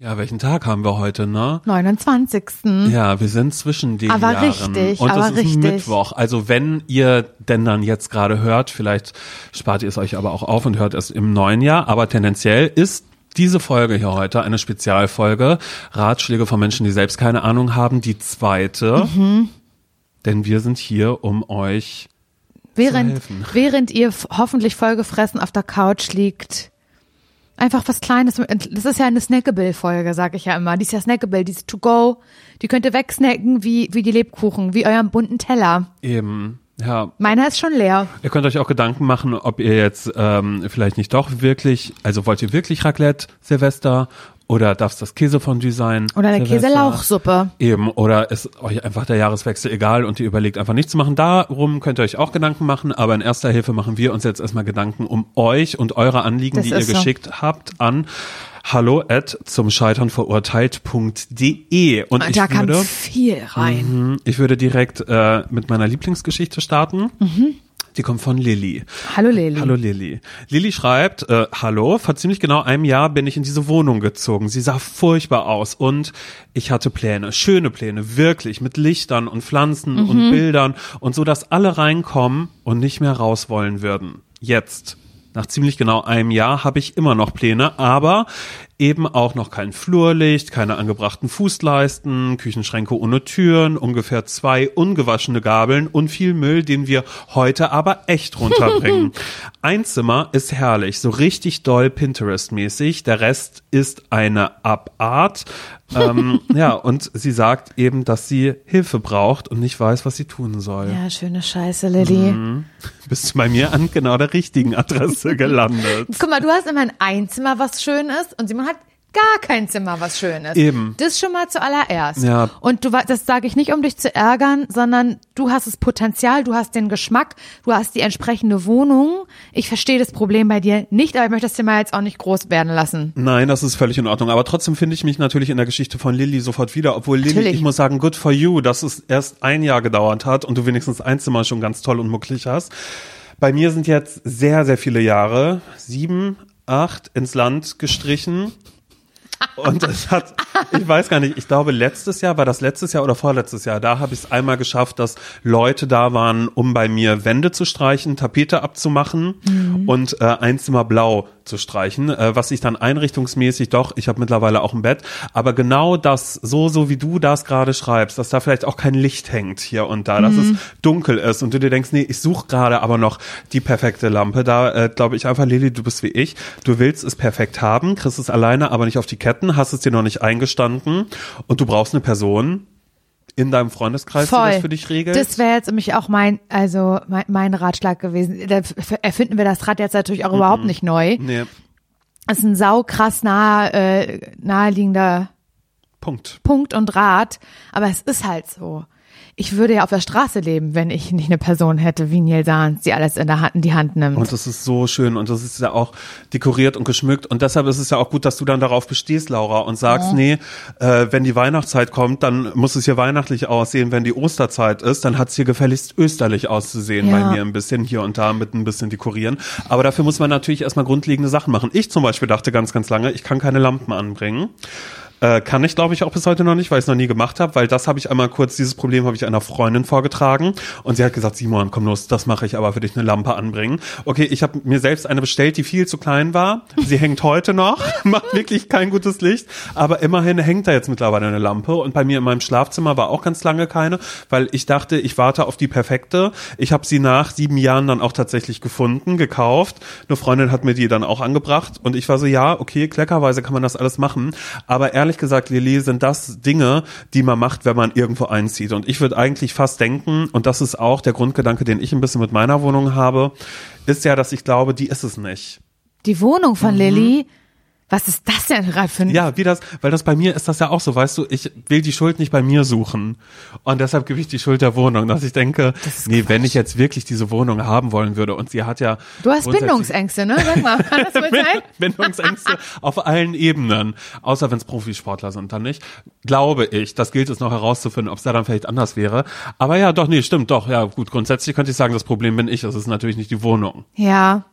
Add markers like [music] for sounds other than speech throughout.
Ja, welchen Tag haben wir heute, ne? 29. Ja, wir sind zwischen den Aber Jahren. richtig, und aber es ist. Mittwoch. Also wenn ihr denn dann jetzt gerade hört, vielleicht spart ihr es euch aber auch auf und hört es im neuen Jahr. Aber tendenziell ist diese Folge hier heute eine Spezialfolge. Ratschläge von Menschen, die selbst keine Ahnung haben. Die zweite. Mhm. Denn wir sind hier, um euch Während, helfen. während ihr hoffentlich vollgefressen auf der Couch liegt. Einfach was Kleines. Das ist ja eine Snackable-Folge, sag ich ja immer. Die ist ja Snackable, die ist to go. Die könnt ihr wegsnacken wie, wie die Lebkuchen, wie euren bunten Teller. eben, ja, Meiner ist schon leer. Ihr könnt euch auch Gedanken machen, ob ihr jetzt ähm, vielleicht nicht doch wirklich, also wollt ihr wirklich Raclette Silvester oder darf es das Käsefondue sein? Oder eine? Käselauchsuppe. Eben, oder ist euch einfach der Jahreswechsel egal und ihr überlegt einfach nichts zu machen. Darum könnt ihr euch auch Gedanken machen, aber in erster Hilfe machen wir uns jetzt erstmal Gedanken um euch und eure Anliegen, Das die ihr so. geschickt habt an hallo at zum Scheitern verurteilt.de und ich da kam würde viel rein. Mhm. Ich würde direkt äh, mit meiner Lieblingsgeschichte starten. Die kommt von Lilly. Hallo Leli. Hallo Lilly. Lilly schreibt, äh, hallo, vor ziemlich genau einem Jahr bin ich in diese Wohnung gezogen. Sie sah furchtbar aus und ich hatte Pläne, schöne Pläne, wirklich, mit Lichtern und Pflanzen und Bildern und so, dass alle reinkommen und nicht mehr raus wollen würden. Jetzt. Nach ziemlich genau einem Jahr habe ich immer noch Pläne, aber eben auch noch kein Flurlicht, keine angebrachten Fußleisten, Küchenschränke ohne Türen, ungefähr zwei ungewaschene Gabeln und viel Müll, den wir heute aber echt runterbringen. [laughs] Ein Zimmer ist herrlich, so richtig doll Pinterest-mäßig. Der Rest ist eine Abart. Ähm, ja, und sie sagt eben, dass sie Hilfe braucht und nicht weiß, was sie tun soll. Ja, schöne Scheiße, Lilly. Bist du bei mir an genau der richtigen Adresse gelandet. Guck mal, du hast immer ein Zimmer, was schön ist, und Simon hat gar kein Zimmer, was schön ist. Eben. Das schon mal zuallererst. Ja. Und du, das sage ich nicht, um dich zu ärgern, sondern du hast das Potenzial, du hast den Geschmack, du hast die entsprechende Wohnung. Ich verstehe das Problem bei dir nicht, aber ich möchte das Thema jetzt auch nicht groß werden lassen. Nein, das ist völlig in Ordnung. Aber trotzdem finde ich mich natürlich in der Geschichte von Lilly sofort wieder. Obwohl Lilly, Natürlich. ich muss sagen, good for you, dass es erst ein Jahr gedauert hat und du wenigstens ein Zimmer schon ganz toll und mucklig hast. Bei mir sind jetzt sehr, sehr viele Jahre, sieben, acht, ins Land gestrichen. Und es hat, ich weiß gar nicht, ich glaube letztes Jahr, war das letztes Jahr oder vorletztes Jahr, da habe ich es einmal geschafft, dass Leute da waren, um bei mir Wände zu streichen, Tapete abzumachen und äh, ein Zimmer blau zu streichen, äh, was ich dann einrichtungsmäßig doch, ich habe mittlerweile auch ein Bett, aber genau das, so, so wie du das gerade schreibst, dass da vielleicht auch kein Licht hängt hier und da, dass es dunkel ist und du dir denkst, nee, ich suche gerade aber noch die perfekte Lampe, da äh, glaube ich einfach, Lili, du bist wie ich, du willst es perfekt haben, kriegst es alleine, aber nicht auf die Ketten, hast es dir noch nicht eingestanden und du brauchst eine Person in deinem Freundeskreis, die das für dich regelt. Das wäre jetzt nämlich auch mein, also mein, mein Ratschlag gewesen. Da erfinden wir das Rad jetzt natürlich auch überhaupt nicht neu. nee, Das ist ein saukrass nahe, äh, naheliegender Punkt. Punkt und Rat, aber es ist halt so. Ich würde ja auf der Straße leben, wenn ich nicht eine Person hätte wie Neil Sahns, die alles in der Hand, in die Hand nimmt. Und das ist so schön und das ist ja auch dekoriert und geschmückt und deshalb ist es ja auch gut, dass du dann darauf bestehst, Laura, und sagst, nee, äh, wenn die Weihnachtszeit kommt, dann muss es hier weihnachtlich aussehen. Wenn die Osterzeit ist, dann hat es hier gefälligst österlich auszusehen Ja. bei mir ein bisschen hier und da mit ein bisschen dekorieren. Aber dafür muss man natürlich erstmal grundlegende Sachen machen. Ich zum Beispiel dachte ganz, ganz lange, ich kann keine Lampen anbringen. Äh, kann ich, glaube ich, auch bis heute noch nicht, weil ich es noch nie gemacht habe, weil das habe ich einmal kurz, dieses Problem habe ich einer Freundin vorgetragen und sie hat gesagt, Simon, komm los, das mache ich aber für dich eine Lampe anbringen. Okay, ich habe mir selbst eine bestellt, die viel zu klein war. Sie hängt heute noch, [laughs] macht wirklich kein gutes Licht, aber immerhin hängt da jetzt mittlerweile eine Lampe und bei mir in meinem Schlafzimmer war auch ganz lange keine, weil ich dachte, ich warte auf die perfekte. Ich habe sie nach sieben Jahren dann auch tatsächlich gefunden, gekauft. Eine Freundin hat mir die dann auch angebracht und ich war so, ja, okay, kleckerweise kann man das alles machen, aber ehrlich gesagt, Lili, sind das Dinge, die man macht, wenn man irgendwo einzieht. Und ich würde eigentlich fast denken, und das ist auch der Grundgedanke, den ich ein bisschen mit meiner Wohnung habe, ist ja, dass ich glaube, die ist es nicht. die Wohnung von Lilly, was ist das denn Ralf, für ein. Ja, wie das, weil das bei mir ist das ja auch so, weißt du, ich will die Schuld nicht bei mir suchen. Und deshalb gebe ich die Schuld der Wohnung, dass ich denke, nee, wenn ich jetzt wirklich diese Wohnung haben wollen würde und sie hat ja. Du hast Bindungsängste, ne? Sag mal, kann das [laughs] wohl sein? Bindungsängste auf allen Ebenen, außer wenn es Profisportler sind, dann nicht. Glaube ich, das gilt es noch herauszufinden, ob es da dann vielleicht anders wäre. Aber ja, doch, nee, stimmt, doch, ja, gut, grundsätzlich könnte ich sagen, das Problem bin ich, es ist natürlich nicht die Wohnung. Ja.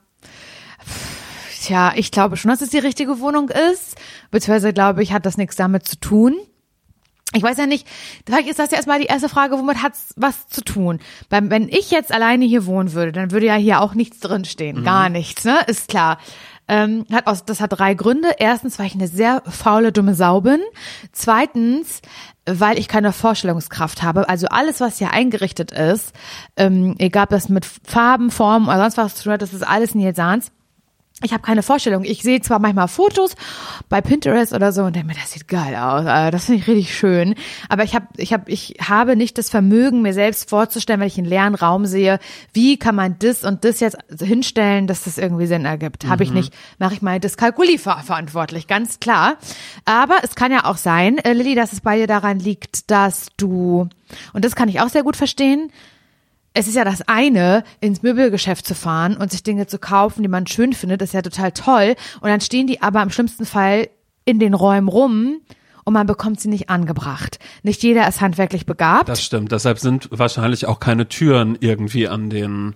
Tja, ich glaube schon, dass es die richtige Wohnung ist. Beziehungsweise glaube ich, hat das nichts damit zu tun. Ich weiß ja nicht, vielleicht ist das ja erstmal die erste Frage, womit hat's was zu tun? Beim, wenn ich jetzt alleine hier wohnen würde, dann würde ja hier auch nichts drinstehen. Gar nichts, ne? Ist klar. Ähm, hat aus, das hat drei Gründe. Erstens, weil ich eine sehr faule, dumme Sau bin. Zweitens, weil ich keine Vorstellungskraft habe. Also alles, was hier eingerichtet ist, ähm, egal ob das mit Farben, Formen oder sonst was zu tun hat, das ist alles Nils Sahns. Ich habe keine Vorstellung. Ich sehe zwar manchmal Fotos bei Pinterest oder so und denke mir, das sieht geil aus. äh, Das finde ich richtig schön. Aber ich habe, ich habe, ich habe nicht das Vermögen, mir selbst vorzustellen, wenn ich einen leeren Raum sehe, wie kann man das und das jetzt hinstellen, dass das irgendwie Sinn ergibt. Habe ich nicht. Mache ich mal Dyskalkulie ver verantwortlich, ganz klar. Aber es kann ja auch sein, äh, Lilly, dass es bei dir daran liegt, dass du und das kann ich auch sehr gut verstehen es ist ja das eine, ins Möbelgeschäft zu fahren und sich Dinge zu kaufen, die man schön findet, ist ja total toll. Und dann stehen die aber im schlimmsten Fall in den Räumen rum und man bekommt sie nicht angebracht. Nicht jeder ist handwerklich begabt. Das stimmt. Deshalb sind wahrscheinlich auch keine Türen irgendwie an den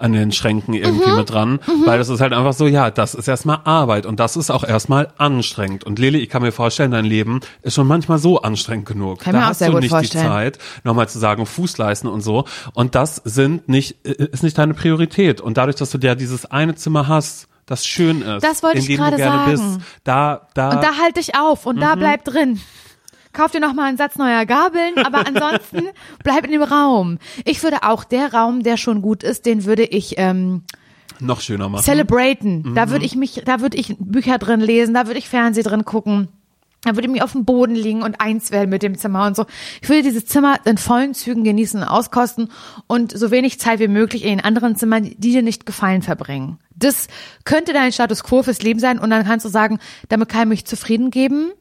an den Schränken irgendwie Mhm. mit dran, weil das ist halt einfach so, ja, das ist erstmal Arbeit und das ist auch erstmal anstrengend. Und Lili, ich kann mir vorstellen, dein Leben ist schon manchmal so anstrengend genug. Kann da hast du nicht vorstellen. die Zeit, nochmal zu sagen, Fußleisten und so. Und das sind nicht, ist nicht deine Priorität. Und dadurch, dass du ja dieses eine Zimmer hast, das schön ist, Das wollte in ich dem gerade du gerne sagen. bist, da, da, Und da halte ich auf und Mhm. da bleib drin. Kauf dir noch mal einen Satz neuer Gabeln, aber ansonsten [laughs] bleib in dem Raum. Ich würde auch der Raum, der schon gut ist, den würde ich ähm, noch schöner machen. celebraten. Da Mhm. würde ich mich, da würde ich Bücher drin lesen, da würde ich Fernseh drin gucken. Da würde ich mich auf dem Boden liegen und eins werden mit dem Zimmer und so. Ich würde dieses Zimmer in vollen Zügen genießen und auskosten und so wenig Zeit wie möglich in den anderen Zimmern, die dir nicht gefallen, verbringen. Das könnte dein Status quo fürs Leben sein und dann kannst du sagen, damit kann ich mich zufrieden geben.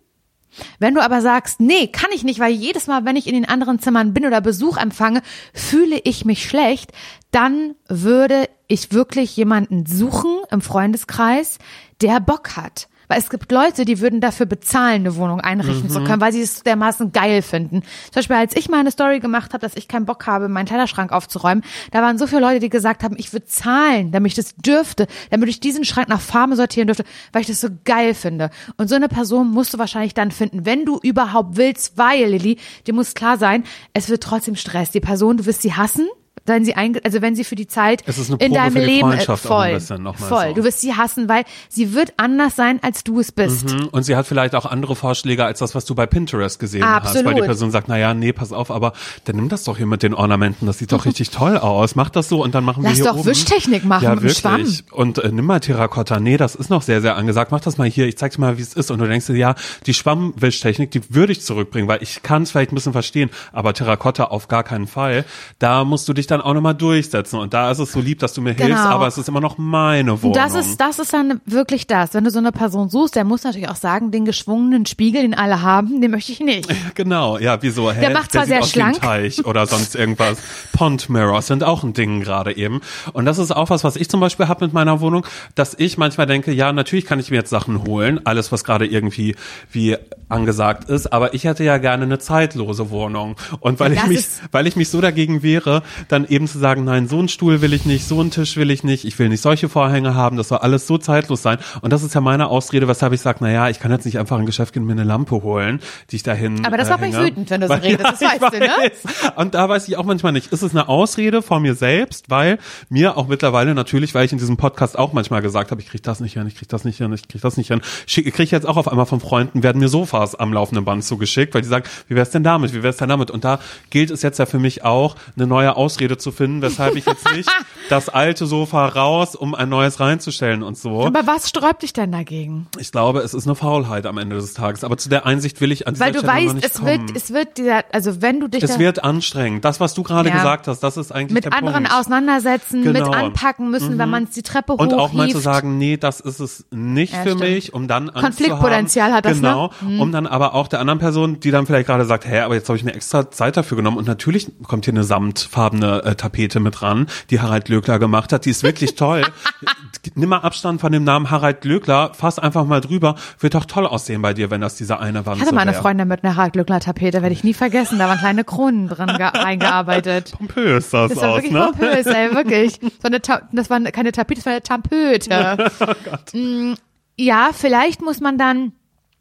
Wenn du aber sagst, nee, kann ich nicht, weil jedes Mal, wenn ich in den anderen Zimmern bin oder Besuch empfange, fühle ich mich schlecht, dann würde ich wirklich jemanden suchen im Freundeskreis, der Bock hat. Weil es gibt Leute, die würden dafür bezahlen, eine Wohnung einrichten zu können, weil sie es dermaßen geil finden. Zum Beispiel, als ich mal eine Story gemacht habe, dass ich keinen Bock habe, meinen Kleiderschrank aufzuräumen, da waren so viele Leute, die gesagt haben, ich würde zahlen, damit ich das dürfte, damit ich diesen Schrank nach Farben sortieren dürfte, weil ich das so geil finde. Und so eine Person musst du wahrscheinlich dann finden, wenn du überhaupt willst, weil, Lilly, dir muss klar sein, es wird trotzdem Stress. Die Person, du wirst sie hassen, wenn sie einge also wenn sie für die Zeit Es ist eine in deinem für die Leben äh, voll, ein bisschen voll. so. Du wirst sie hassen, weil sie wird anders sein, als du es bist. Mhm. Und sie hat vielleicht auch andere Vorschläge als das, was du bei Pinterest gesehen hast. Weil die Absolut. Person sagt, na ja, nee, pass auf, aber dann nimm das doch hier mit den Ornamenten. Das sieht doch richtig toll aus. Mach das so und dann machen wir Lass hier doch oben. Wischtechnik machen ja, wirklich. Schwamm. Und äh, nimm mal Terrakotta. Nee, das ist noch sehr, sehr angesagt. Mach das mal hier. Ich zeig dir mal, wie es ist. Und du denkst dir, ja, die Schwammwischtechnik, die würde ich zurückbringen, weil ich kann es vielleicht ein bisschen verstehen, aber Terrakotta auf gar keinen Fall. Da musst du dich dann auch nochmal durchsetzen. Und da ist es so lieb, dass du mir hilfst, Genau. aber es ist immer noch meine Wohnung. Das ist, das ist dann wirklich das. Wenn du so eine Person suchst, der muss natürlich auch sagen, den geschwungenen Spiegel, den alle haben, den möchte ich nicht. [laughs] Genau, ja, wieso? Hä? Der macht zwar sieht sehr aus schlank. Teich oder sonst irgendwas. [laughs] Pond Mirrors sind auch ein Ding gerade eben. Und das ist auch was, was ich zum Beispiel habe mit meiner Wohnung, dass ich manchmal denke, ja, natürlich kann ich mir jetzt Sachen holen, alles, was gerade irgendwie wie angesagt ist, aber ich hätte ja gerne eine zeitlose Wohnung. Und weil Ja, ich mich, weil ich mich so dagegen wehre, dann eben zu sagen, nein, so einen Stuhl will ich nicht, so einen Tisch will ich nicht, ich will nicht solche Vorhänge haben, das soll alles so zeitlos sein. Und das ist ja meine Ausrede, weshalb ich sage, naja, ich kann jetzt nicht einfach in ein Geschäft gehen und mir eine Lampe holen, die ich dahin Aber das äh, macht mich hänge. wütend, wenn du so Weil- redest, das ich weißt du, ne? weiß. Und da weiß ich auch manchmal nicht, ist es eine Ausrede von mir selbst, weil mir auch mittlerweile natürlich, weil ich in diesem Podcast auch manchmal gesagt habe, ich krieg das nicht hin, ich krieg das nicht hin, ich krieg das nicht hin, schick- krieg ich jetzt auch auf einmal von Freunden, werden mir Sofas am laufenden Band zugeschickt, weil die sagen, wie wär's denn damit, wie wär's denn damit? Und da gilt es jetzt ja für mich auch, eine neue Ausrede zu finden, weshalb ich jetzt nicht [laughs] das alte Sofa raus, um ein neues reinzustellen und so. Aber was sträubt dich denn dagegen? Ich glaube, es ist eine Faulheit am Ende des Tages, aber zu der Einsicht will ich an dieser Weil du Stelle weißt, es kommen. wird, es wird dieser, also wenn du dich Es wird anstrengend. Das, was du gerade Ja. gesagt hast, das ist eigentlich mit der anderen Punkt. auseinandersetzen, mit Genau. anpacken müssen, wenn man die Treppe Und hochhieft. auch mal zu sagen, nee, das ist es nicht Ja, für stimmt. mich, um dann Konfliktpotenzial hat das, ne? Genau, um dann aber auch der anderen Person, die dann vielleicht gerade sagt, hä, aber jetzt habe ich mir extra Zeit dafür genommen und natürlich kommt hier eine samtfarbene Glöckler-Tapete mit dran, die Harald Glöckler gemacht hat. Die ist wirklich toll. [laughs] Nimm mal Abstand von dem Namen Harald Glöckler, fass einfach mal drüber. Wird doch toll aussehen bei dir, wenn das diese eine Wand Ich hatte mal eine. Freundin mit einer Harald Glückler Tapete, werde ich nie vergessen. Da waren kleine Kronen drin ge- eingearbeitet. [laughs] Pompös sah es Das war aus, wirklich ne? pompös, ey, wirklich. [laughs] So eine Ta das war keine Tapete, das war eine Tampöte. Oh Mm, Ja, vielleicht muss man dann,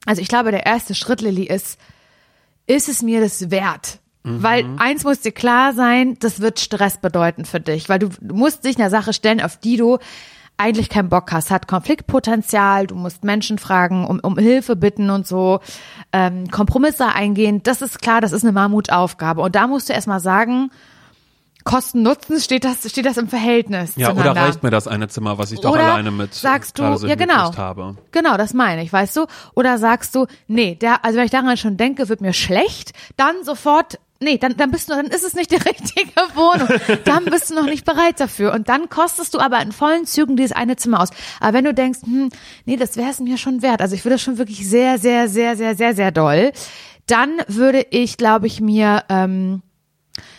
also ich glaube, der erste Schritt, Lilly, ist, ist es mir das wert? Mhm. Weil eins muss dir klar sein, das wird Stress bedeuten für dich, weil du, du musst dich einer Sache stellen, auf die du eigentlich keinen Bock hast, hat Konfliktpotenzial, du musst Menschen fragen, um, um Hilfe bitten und so, ähm, Kompromisse eingehen, das ist klar, das ist eine Mammutaufgabe und da musst du erstmal sagen, Kosten-Nutzen steht das, steht das im Verhältnis Ja, oder zueinander. reicht mir das eine Zimmer, was ich doch Oder alleine mit sagst du, ja genau, habe? genau, das meine ich, weißt du? Oder sagst du, nee, der, also wenn ich daran schon denke, wird mir schlecht, dann sofort, nee, dann, dann bist du, dann ist es nicht die [laughs] richtige Wohnung, dann bist du noch nicht bereit dafür und dann kostest du aber in vollen Zügen dieses eine Zimmer aus. Aber wenn du denkst, hm, nee, das wäre es mir schon wert, also ich würde das schon wirklich sehr, sehr, sehr, sehr, sehr, sehr doll, dann würde ich, glaube ich, mir, ähm,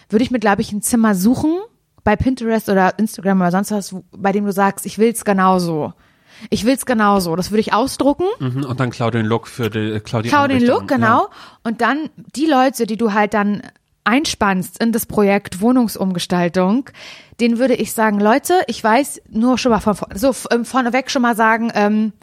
würde ich mir, glaube ich, ein Zimmer suchen bei Pinterest oder Instagram oder sonst was, bei dem du sagst, ich will's genauso. Ich will's genauso. Das würde ich ausdrucken, Mhm, und dann klau den Look für die, klau die klau den Look, genau. Und dann die Leute, die du halt dann einspannst in das Projekt Wohnungsumgestaltung, denen würde ich sagen, Leute, ich weiß nur schon mal von, so ähm, vorneweg schon mal sagen, ähm,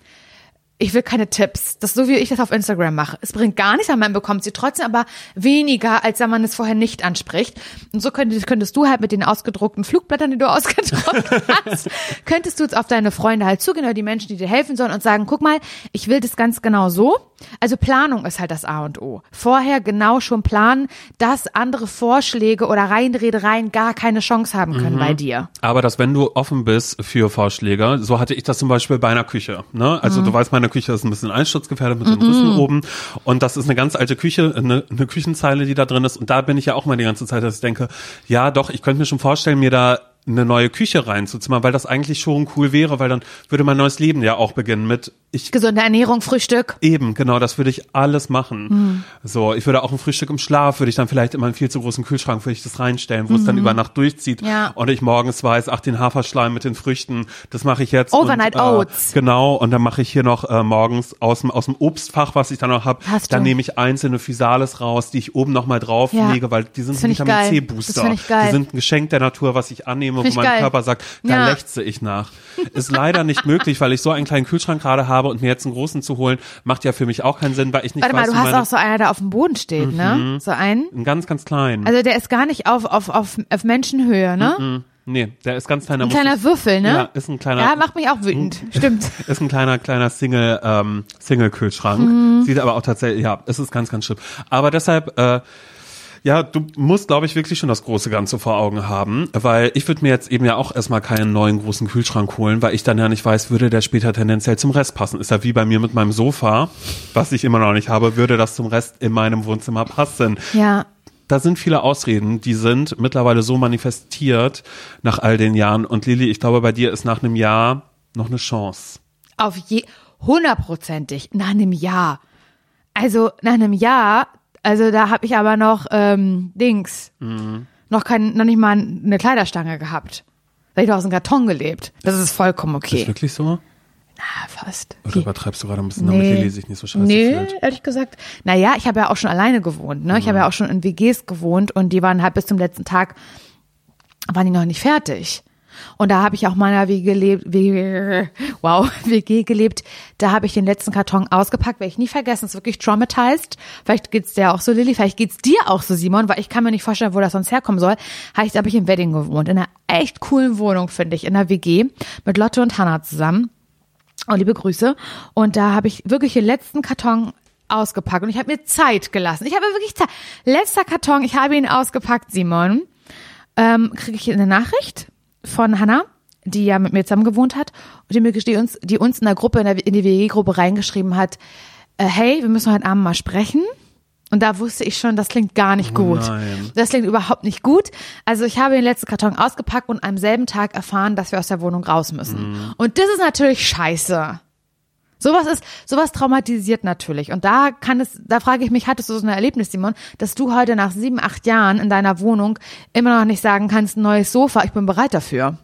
ich will keine Tipps. Das ist so, wie ich das auf Instagram mache. Es bringt gar nichts, aber man bekommt sie trotzdem, aber weniger, als wenn man es vorher nicht anspricht. Und so könntest, könntest du halt mit den ausgedruckten Flugblättern, die du [laughs] ausgedruckt hast, könntest du jetzt auf deine Freunde halt zugehen oder die Menschen, die dir helfen sollen und sagen, guck mal, ich will das ganz genau so. Also Planung ist halt das A und O. Vorher genau schon planen, dass andere Vorschläge oder Reinredereien gar keine Chance haben können bei dir. Aber dass wenn du offen bist für Vorschläge, so hatte ich das zum Beispiel bei einer Küche. Ne? Also Mhm. du weißt, meine Küche ist ein bisschen einsturzgefährdet mit den Rissen oben und das ist eine ganz alte Küche, eine, eine Küchenzeile, die da drin ist und da bin ich ja auch mal die ganze Zeit, dass ich denke, ja doch, ich könnte mir schon vorstellen, mir da eine neue Küche reinzuzimmern, weil das eigentlich schon cool wäre, weil dann würde mein neues Leben ja auch beginnen mit, ich Gesunde Ernährung, Frühstück. Eben, genau, das würde ich alles machen. Mhm. So, ich würde auch ein Frühstück im Schlaf, würde ich dann vielleicht immer einen viel zu großen Kühlschrank, würde ich das reinstellen, wo es dann über Nacht durchzieht. Mhm. Ja. Und ich morgens weiß, ach, den Haferschleim mit den Früchten, das mache ich jetzt. Overnight und, äh, Oats. Genau, und dann mache ich hier noch äh, morgens aus dem, aus dem Obstfach, was ich dann noch habe, dann nehme ich einzelne Physalis raus, die ich oben nochmal drauflege, Ja. weil die sind Vitamin ich geil. Die sind ein Geschenk der Natur, was ich annehme, Find wo mein geil. Körper sagt, da Ja. lechze ich nach. Ist leider nicht [laughs] möglich, weil ich so einen kleinen Kühlschrank gerade habe und mir jetzt einen großen zu holen, macht ja für mich auch keinen Sinn, weil ich nicht Warte mal, weiß, du wie hast auch so einer, der auf dem Boden steht, ne? So einen. einen ganz, ganz kleinen. Also der ist gar nicht auf, auf, auf, auf Menschenhöhe, ne? nee, der ist ganz kleiner. Ein kleiner Würfel, ne? Ja, ist ein kleiner. Ja, macht mich auch wütend. Stimmt. [laughs] ist ein kleiner, kleiner Single, ähm, Single-Kühlschrank. Mhm. Sieht aber auch tatsächlich, ja, es ist ganz, ganz schlimm. Aber deshalb, äh, ja, du musst, glaube ich, wirklich schon das große Ganze vor Augen haben, weil ich würde mir jetzt eben ja auch erstmal keinen neuen großen Kühlschrank holen, weil ich dann ja nicht weiß, würde der später tendenziell zum Rest passen. Ist ja wie bei mir mit meinem Sofa, was ich immer noch nicht habe, würde das zum Rest in meinem Wohnzimmer passen. Ja. Da sind viele Ausreden, die sind mittlerweile so manifestiert nach all den Jahren. Und Lili, ich glaube, bei dir ist nach einem Jahr noch eine Chance. Auf je, hundertprozentig. Nach einem Jahr. Also, nach einem Jahr, also da habe ich aber noch, ähm, Dings, Mhm. noch kein, noch nicht mal eine Kleiderstange gehabt. Da ich doch aus dem Karton gelebt. Das ist vollkommen Ist okay. wirklich so? Ah, fast. Oder übertreibst du gerade ein bisschen, damit Nee. Lili sich nicht so scheiße Nee, fühlt? ehrlich gesagt. Naja, ich habe ja auch schon alleine gewohnt. Ne? Ich Mhm. habe ja auch schon in WGs gewohnt und die waren halt bis zum letzten Tag, waren die noch nicht fertig. Und da habe ich auch meiner WG gelebt, wow, [laughs] WG gelebt. Da habe ich den letzten Karton ausgepackt, werde ich nie vergessen. ist wirklich traumatized. Vielleicht geht's dir auch so, Lilly. Vielleicht geht's dir auch so, Simon, weil ich kann mir nicht vorstellen, wo das sonst herkommen soll. Habe ich, habe ich im Wedding gewohnt. In einer echt coolen Wohnung, finde ich, in einer WG mit Lotte und Hannah zusammen. Oh, liebe Grüße. Und da habe ich wirklich den letzten Karton ausgepackt und ich habe mir Zeit gelassen. Ich habe wirklich Zeit. Letzter Karton, ich habe ihn ausgepackt, Simon. Ähm, Kriege ich eine Nachricht von Hannah, die ja mit mir zusammen gewohnt hat und die, mir, die, uns, die uns in der Gruppe, in, der, in die WG-Gruppe reingeschrieben hat, äh, hey, wir müssen heute Abend mal sprechen. Und da wusste ich schon, das klingt gar nicht gut. nein. Das klingt überhaupt nicht gut. Also ich habe den letzten Karton ausgepackt und am selben Tag erfahren, dass wir aus der Wohnung raus müssen. Und das ist natürlich scheiße. Sowas ist, sowas traumatisiert natürlich. Und da kann es, da frage ich mich, hattest du so ein Erlebnis, Simon, dass du heute nach sieben, acht Jahren in deiner Wohnung immer noch nicht sagen kannst, neues Sofa, ich bin bereit dafür.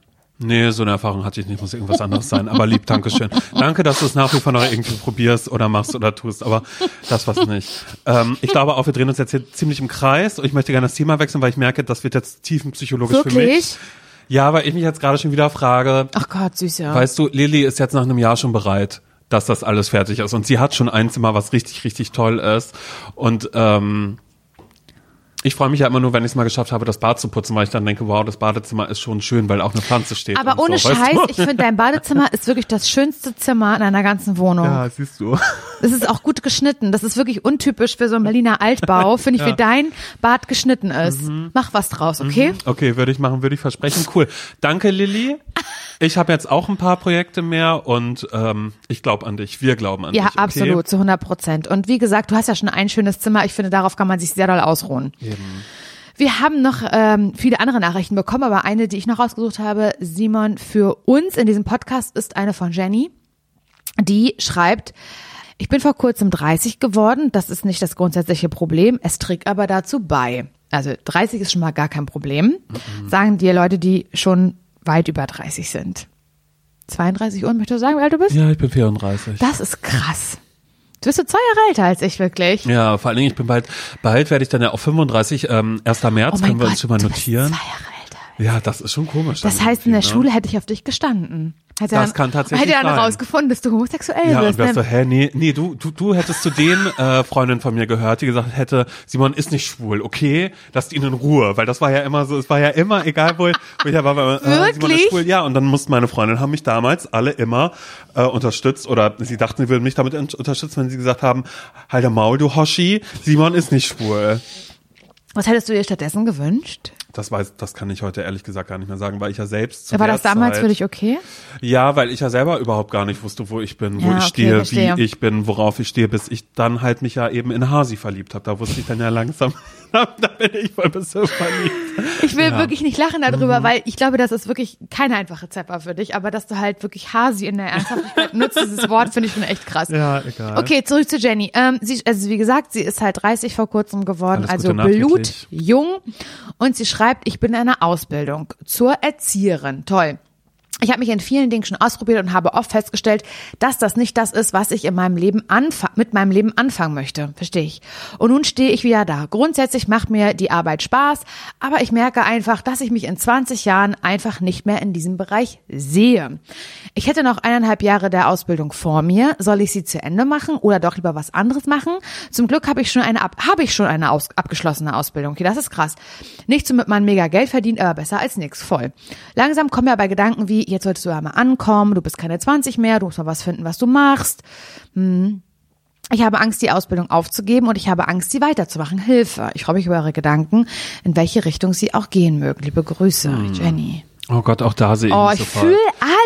Nee, so eine Erfahrung hatte ich nicht, muss irgendwas anderes sein. Aber lieb, Dankeschön. Danke, dass du es nach wie vor noch irgendwie probierst oder machst oder tust, aber das was nicht. Ähm, ich glaube auch, wir drehen uns jetzt hier ziemlich im Kreis und ich möchte gerne das Thema wechseln, weil ich merke, das wird jetzt tiefenpsychologisch für mich. Wirklich? Ja, weil ich mich jetzt gerade schon wieder frage, Ach Gott, süß, ja. weißt du, Lilly ist jetzt nach einem Jahr schon bereit, dass das alles fertig ist. Und sie hat schon ein Zimmer, was richtig, richtig toll ist. Und ähm, ich freue mich ja immer nur, wenn ich es mal geschafft habe, das Bad zu putzen, weil ich dann denke, wow, das Badezimmer ist schon schön, weil auch eine Pflanze steht. Aber ohne so, weißt Scheiß, du? ich finde, dein Badezimmer ist wirklich das schönste Zimmer in einer ganzen Wohnung. Ja, siehst du. Es ist auch gut geschnitten. Das ist wirklich untypisch für so einen Berliner Altbau, [laughs] finde ich, wie dein Bad geschnitten ist. Mhm. Mach was draus, okay? Okay, würde ich machen, würde ich versprechen. Cool. Danke, Lilly. Ich habe jetzt auch ein paar Projekte mehr und ähm, ich glaube an dich. Wir glauben an Ja, dich. Okay? absolut, zu 100 Prozent. Und wie gesagt, du hast ja schon ein schönes Zimmer. Ich finde, darauf kann man sich sehr doll ausruhen. Eben. Wir haben noch ähm, viele andere Nachrichten bekommen, aber eine, die ich noch rausgesucht habe, Simon, für uns in diesem Podcast ist eine von Jenny, die schreibt, ich bin vor kurzem 30 geworden, das ist nicht das grundsätzliche Problem, es trägt aber dazu bei. Also 30 ist schon mal gar kein Problem, sagen dir Leute, die schon weit über 30 sind. 32 Uhr, möchtest du sagen, wie alt du bist? Ja, ich bin 34. Das ist krass. Du bist so zwei Jahre älter als ich, wirklich. ja, vor allen Dingen, ich bin bald, bald werde ich dann ja auf 35, ähm, 1. März, Oh können wir Gott, uns schon mal notieren. zwei Jahre älter. Ja, das ist schon komisch. Das heißt, in der irgendwie, Schule hätte ich auf dich gestanden. Hätte Das dann, kann tatsächlich Hätte dann sein. rausgefunden, dass du homosexuell Ja, und bist. wärst du, ne? hä, nee, nee, du, du, du hättest zu den äh, Freundinnen von mir gehört, die gesagt hätte, Simon ist nicht schwul, okay, lasst ihn in Ruhe, weil das war ja immer so, es war ja immer, egal wo, wo ich ja war, war äh, Simon ist Wirklich? schwul, ja, und dann mussten meine Freundinnen haben mich damals alle immer äh, unterstützt oder sie dachten, sie würden mich damit un- unterstützen, wenn sie gesagt haben, halt der Maul, du Hoshi, Simon ist nicht schwul. Was hättest du dir stattdessen gewünscht? Das weiß, das kann ich heute ehrlich gesagt gar nicht mehr sagen, weil ich ja selbst zu War das damals Zeit, für dich okay? Ja, weil ich ja selber überhaupt gar nicht wusste, wo ich bin, wo Ja, ich okay, stehe, wie ich bin, worauf ich stehe, bis ich dann halt mich ja eben in Hasi verliebt habe. Da wusste ich dann ja langsam, da bin ich voll bis verliebt. Ich will Ja. wirklich nicht lachen darüber, Mhm. weil ich glaube, das ist wirklich keine einfache Zepper für dich, aber dass du halt wirklich Hasi in der Ernsthaftigkeit [laughs] nutzt, dieses Wort finde ich schon echt krass. Ja, egal. Okay, zurück zu Jenny. Ähm, sie, also wie gesagt, sie ist halt 30 vor kurzem geworden, Alles also blutjung. Und sie schreibt, ich bin in einer Ausbildung zur Erzieherin. Toll. Ich habe mich in vielen Dingen schon ausprobiert und habe oft festgestellt, dass das nicht das ist, was ich in meinem Leben mit meinem Leben anfangen möchte. Verstehe ich. Und nun stehe ich wieder da. Grundsätzlich macht mir die Arbeit Spaß, aber ich merke einfach, dass ich mich in 20 Jahren einfach nicht mehr in diesem Bereich sehe. Ich hätte noch eineinhalb Jahre der Ausbildung vor mir. Soll ich sie zu Ende machen oder doch lieber was anderes machen? Zum Glück habe ich schon eine ab habe ich schon eine aus abgeschlossene Ausbildung. Okay, das ist krass. Nicht so mit man mega Geld verdient, aber besser als nix. Voll. Langsam kommen mir aber Gedanken wie, jetzt solltest du ja mal ankommen, du bist keine 20 mehr, du musst mal was finden, was du machst. Hm. Ich habe Angst, die Ausbildung aufzugeben und ich habe Angst, sie weiterzumachen. Hilfe. Ich freue mich über eure Gedanken, in welche Richtung sie auch gehen mögen. Liebe Grüße, Jenny. Oh Gott, auch da sehe ich Oh, ich sofort.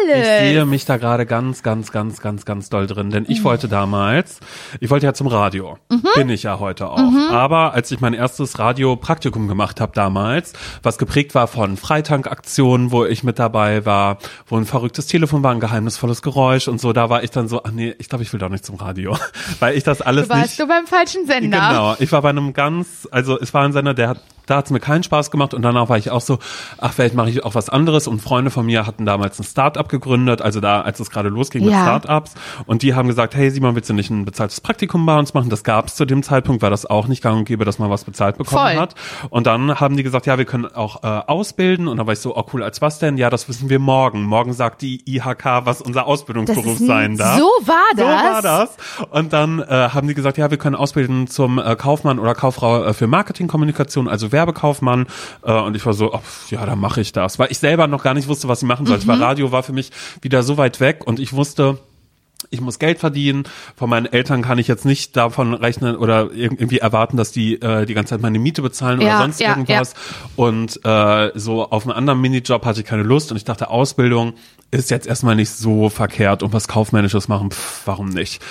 Fühle Ich alles. sehe mich da gerade ganz, ganz, ganz, ganz, ganz doll drin, denn ich wollte damals, ich wollte ja zum Radio, Mhm. bin ich ja heute auch. Aber als ich mein erstes Radiopraktikum gemacht habe damals, was geprägt war von Freitankaktionen, wo ich mit dabei war, wo ein verrücktes Telefon war, ein geheimnisvolles Geräusch und so, da war ich dann so, ach nee, ich glaube, ich will doch nicht zum Radio, [laughs] weil ich das alles Du warst nicht. du beim falschen Sender. Genau, ich war bei einem ganz, also es war ein Sender, der hat, da hat es mir keinen Spaß gemacht und danach war ich auch so, ach vielleicht mache ich auch was anderes und Freunde von mir hatten damals ein Start-up gegründet, also da, als es gerade losging mit Ja. Start-ups und die haben gesagt, hey Simon, willst du nicht ein bezahltes Praktikum bei uns machen? Das gab es zu dem Zeitpunkt, weil das auch nicht gang und gäbe, dass man was bezahlt bekommen Voll. hat und dann haben die gesagt, ja, wir können auch äh, ausbilden und dann war ich so, oh cool, als was denn? Ja, das wissen wir morgen. Morgen sagt die IHK, was unser Ausbildungsberuf sein darf. so war So das. war das. Und dann äh, haben die gesagt, ja, wir können ausbilden zum äh, Kaufmann oder Kauffrau äh, für Marketingkommunikation, also Werbekaufmann. Äh, und ich war so, oh, ja, dann mache ich das. Weil ich selber noch gar nicht wusste, was ich machen sollte. Mhm. Weil Radio war für mich wieder so weit weg und ich wusste, ich muss Geld verdienen. Von meinen Eltern kann ich jetzt nicht davon rechnen oder irg- irgendwie erwarten, dass die äh, die ganze Zeit meine Miete bezahlen Ja, oder sonst ja, irgendwas. Und äh, so auf einen anderen Minijob hatte ich keine Lust und ich dachte, Ausbildung ist jetzt erstmal nicht so verkehrt und was Kaufmännisches machen, pff, warum nicht?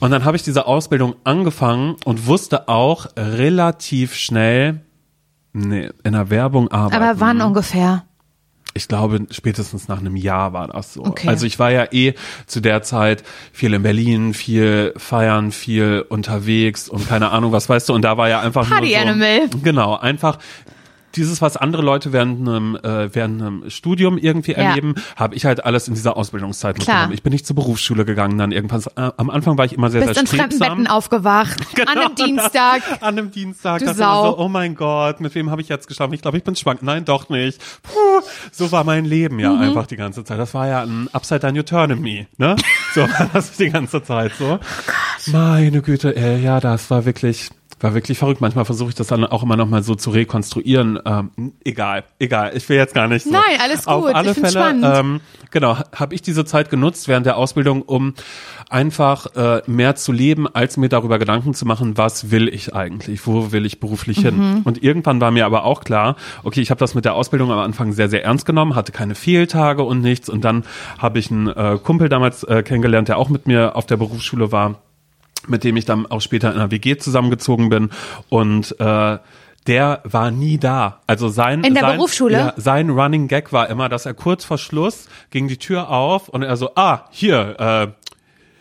Und dann habe ich diese Ausbildung angefangen und wusste auch relativ schnell, nee, in der Werbung arbeiten. Aber wann ungefähr? ich glaube, spätestens nach einem Jahr war das so. Okay. Also ich war ja eh zu der Zeit viel in Berlin, viel feiern, viel unterwegs und keine Ahnung, was weißt du. Und da war ja einfach Party nur so, Animal. Genau, einfach dieses, was andere Leute während einem, äh, während einem Studium irgendwie Ja. erleben, habe ich halt alles in dieser Ausbildungszeit Klar. mitgenommen. Ich bin nicht zur Berufsschule gegangen, dann irgendwann. Äh, am Anfang war ich immer sehr, Bist sehr in fremden strebsam. Betten aufgewacht. [laughs] An einem Dienstag. [laughs] An einem Dienstag. Du Sau. so, oh mein Gott, mit wem habe ich jetzt geschlafen? Ich glaube, ich bin schwank. Nein, doch nicht. Puh, so war mein Leben Mhm. ja einfach die ganze Zeit. Das war ja ein Upside Down You Turn in Me, ne? [laughs] So war das die ganze Zeit so. Oh Meine Güte, äh, ja, das war wirklich, war wirklich verrückt. Manchmal versuche ich das dann auch immer noch mal so zu rekonstruieren. Ähm, egal, egal. Ich will jetzt gar nicht so. Nein, alles Auf gut. alle Ich Fälle, spannend. ähm, genau, habe ich diese Zeit genutzt während der Ausbildung, um einfach äh, mehr zu leben, als mir darüber Gedanken zu machen, was will ich eigentlich, wo will ich beruflich Mhm. hin. Und irgendwann war mir aber auch klar, okay, ich habe das mit der Ausbildung am Anfang sehr, sehr ernst genommen, hatte keine Fehltage und nichts. Und dann habe ich einen äh, Kumpel damals äh, kennengelernt, der auch mit mir auf der Berufsschule war mit dem ich dann auch später in einer WG zusammengezogen bin und äh, der war nie da. Also sein In der sein, Berufsschule? Ja, sein Running Gag war immer, dass er kurz vor Schluss ging die Tür auf und er so, ah, hier, äh,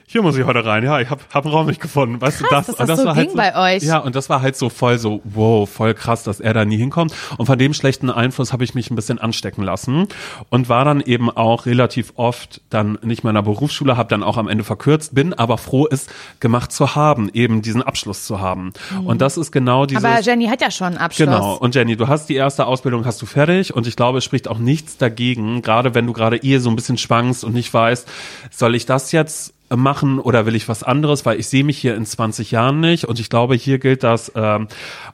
hier muss ich heute rein. Ja, ich habe hab einen Raum nicht gefunden. Weißt du, Krass, das, dass und das so war halt ging bei euch. Ja, und das war halt so voll so, wow, voll krass, dass er da nie hinkommt. Und von dem schlechten Einfluss habe ich mich ein bisschen anstecken lassen und war dann eben auch relativ oft dann nicht mehr in der Berufsschule, habe dann auch am Ende verkürzt, bin aber froh, es gemacht zu haben, eben diesen Abschluss zu haben. Und das ist genau dieses. Mhm. Aber Jenny hat ja schon einen Abschluss. Genau. Und Jenny, du hast die erste Ausbildung, hast du fertig. Und ich glaube, es spricht auch nichts dagegen, gerade wenn du gerade eh so ein bisschen schwankst und nicht weißt, soll ich das jetzt machen oder will ich was anderes, weil ich sehe mich hier in 20 Jahren nicht. Und ich glaube, hier gilt das ähm,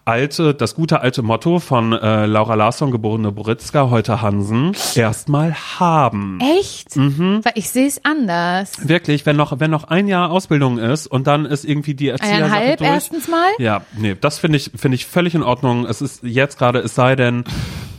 alte, das gute alte Motto von äh, Laura Larsson, geborene Boritzka, heute Hansen, erstmal haben. Echt? Mhm. Weil ich sehe es anders. Wirklich, wenn noch, wenn noch ein Jahr Ausbildung ist und dann ist irgendwie die Erziehersache Eineinhalb durch. erstens mal. Ja, nee, das finde ich, finde ich völlig in Ordnung. Es ist jetzt gerade, es sei denn,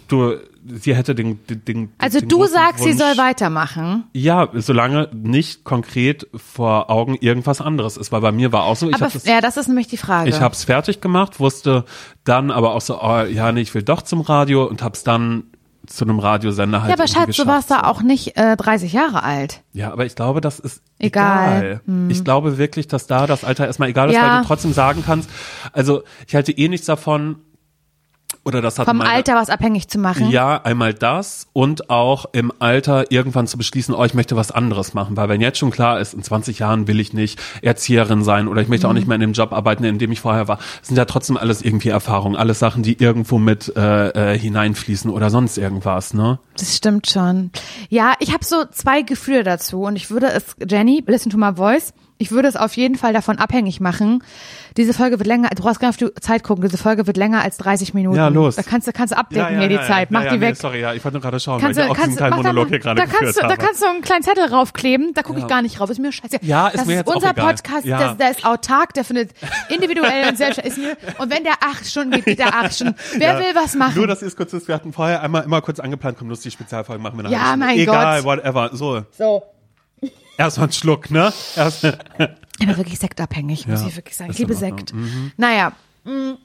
du, sie hätte den, den, den Also den du sagst, sie Wunsch- soll weitermachen. Ja, solange nicht konkret vor Augen irgendwas anderes ist, weil bei mir war auch so, ich Aber habe das, ja, das ist nämlich die Frage. ich hab's fertig gemacht, wusste dann aber auch so, oh, ja, nee, ich will doch zum Radio und hab's dann zu einem Radiosender halt ja, aber Schatz, du warst da auch nicht äh, 30 Jahre alt. Ja, aber ich glaube, das ist Egal. egal. Ich glaube wirklich, dass da das Alter erstmal egal ist, Ja. weil du trotzdem sagen kannst, also ich halte eh nichts davon, oder das hat Vom meine, Alter was abhängig zu machen. Ja, einmal das und auch im Alter irgendwann zu beschließen, oh, ich möchte was anderes machen, weil wenn jetzt schon klar ist, in 20 Jahren will ich nicht Erzieherin sein oder ich möchte Mhm. auch nicht mehr in dem Job arbeiten, in dem ich vorher war, das sind ja trotzdem alles irgendwie Erfahrungen, alles Sachen, die irgendwo mit äh, äh, hineinfließen oder sonst irgendwas, ne? Das stimmt schon. Ja, ich habe so zwei Gefühle dazu und ich würde es, Jenny, listen to my voice, ich würde es auf jeden Fall davon abhängig machen. Diese Folge wird länger, du brauchst gar nicht auf die Zeit gucken, diese Folge wird länger als 30 Minuten. Ja, los. Da kannst du, kannst du abdecken hier die Zeit, mach ja, die nee, weg. sorry, ja, ich wollte nur gerade schauen, Kannst weil du, ich auch diesen kannst, mach da, Monolog hier gerade da kannst du, da habe. kannst du einen kleinen Zettel raufkleben, da gucke ich Ja. gar nicht drauf, ist mir scheiße. Ja, ist das mir ist jetzt auch unser egal. Podcast, Ja. der, der ist autark, der findet individuell und selbstständig. Ist mir, und wenn der acht Stunden geht, geht der [laughs] acht Stunden. Wer Ja. will was machen? Nur, dass ihr es kurz wisst, wir hatten vorher einmal immer kurz angeplant, komm, lustig Spezialfolgen machen wir eine Ja, mein Egal, Gott. whatever. So, so. Erstmal einen Schluck, ne? Erst, [laughs] Ich bin wirklich sektabhängig, muss Ja, ich wirklich sagen. Ich liebe. Sekt. Naja, mh,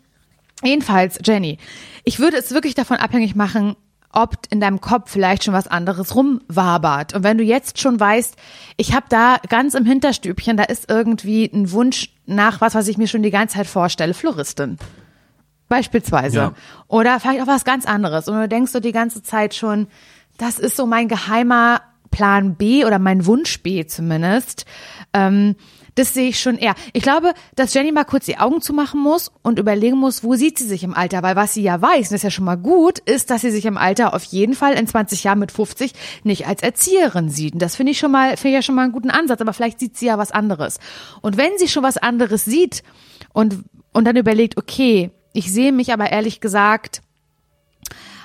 jedenfalls, Jenny, ich würde es wirklich davon abhängig machen, ob in deinem Kopf vielleicht schon was anderes rumwabert. Und wenn du jetzt schon weißt, ich habe da ganz im Hinterstübchen, da ist irgendwie ein Wunsch nach was, was ich mir schon die ganze Zeit vorstelle, Floristin. Beispielsweise. Ja. Oder vielleicht auch was ganz anderes. Und du denkst so die ganze Zeit schon, das ist so mein geheimer Plan B oder mein Wunsch B zumindest. Ähm, das sehe ich schon eher. Ich glaube, dass Jenny mal kurz die Augen zumachen muss und überlegen muss, wo sieht sie sich im Alter? Weil was sie ja weiß, und das ist ja schon mal gut, ist, dass sie sich im Alter auf jeden Fall in 20 Jahren mit 50 nicht als Erzieherin sieht. Und das finde ich schon mal, finde ich ja schon mal einen guten Ansatz. Aber vielleicht sieht sie ja was anderes. Und wenn sie schon was anderes sieht und, und dann überlegt, okay, ich sehe mich aber ehrlich gesagt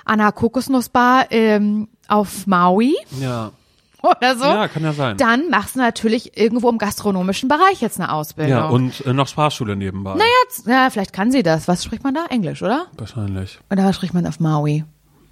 an einer Kokosnussbar ähm, auf Maui ja. [laughs] oder so. Ja, kann ja sein. Dann machst du natürlich irgendwo im gastronomischen Bereich jetzt eine Ausbildung. Ja, und äh, noch Sprachschule nebenbei. naja, jetzt, ja, vielleicht kann sie das. Was spricht man da? Englisch, oder? Wahrscheinlich. Oder was spricht man auf Maui?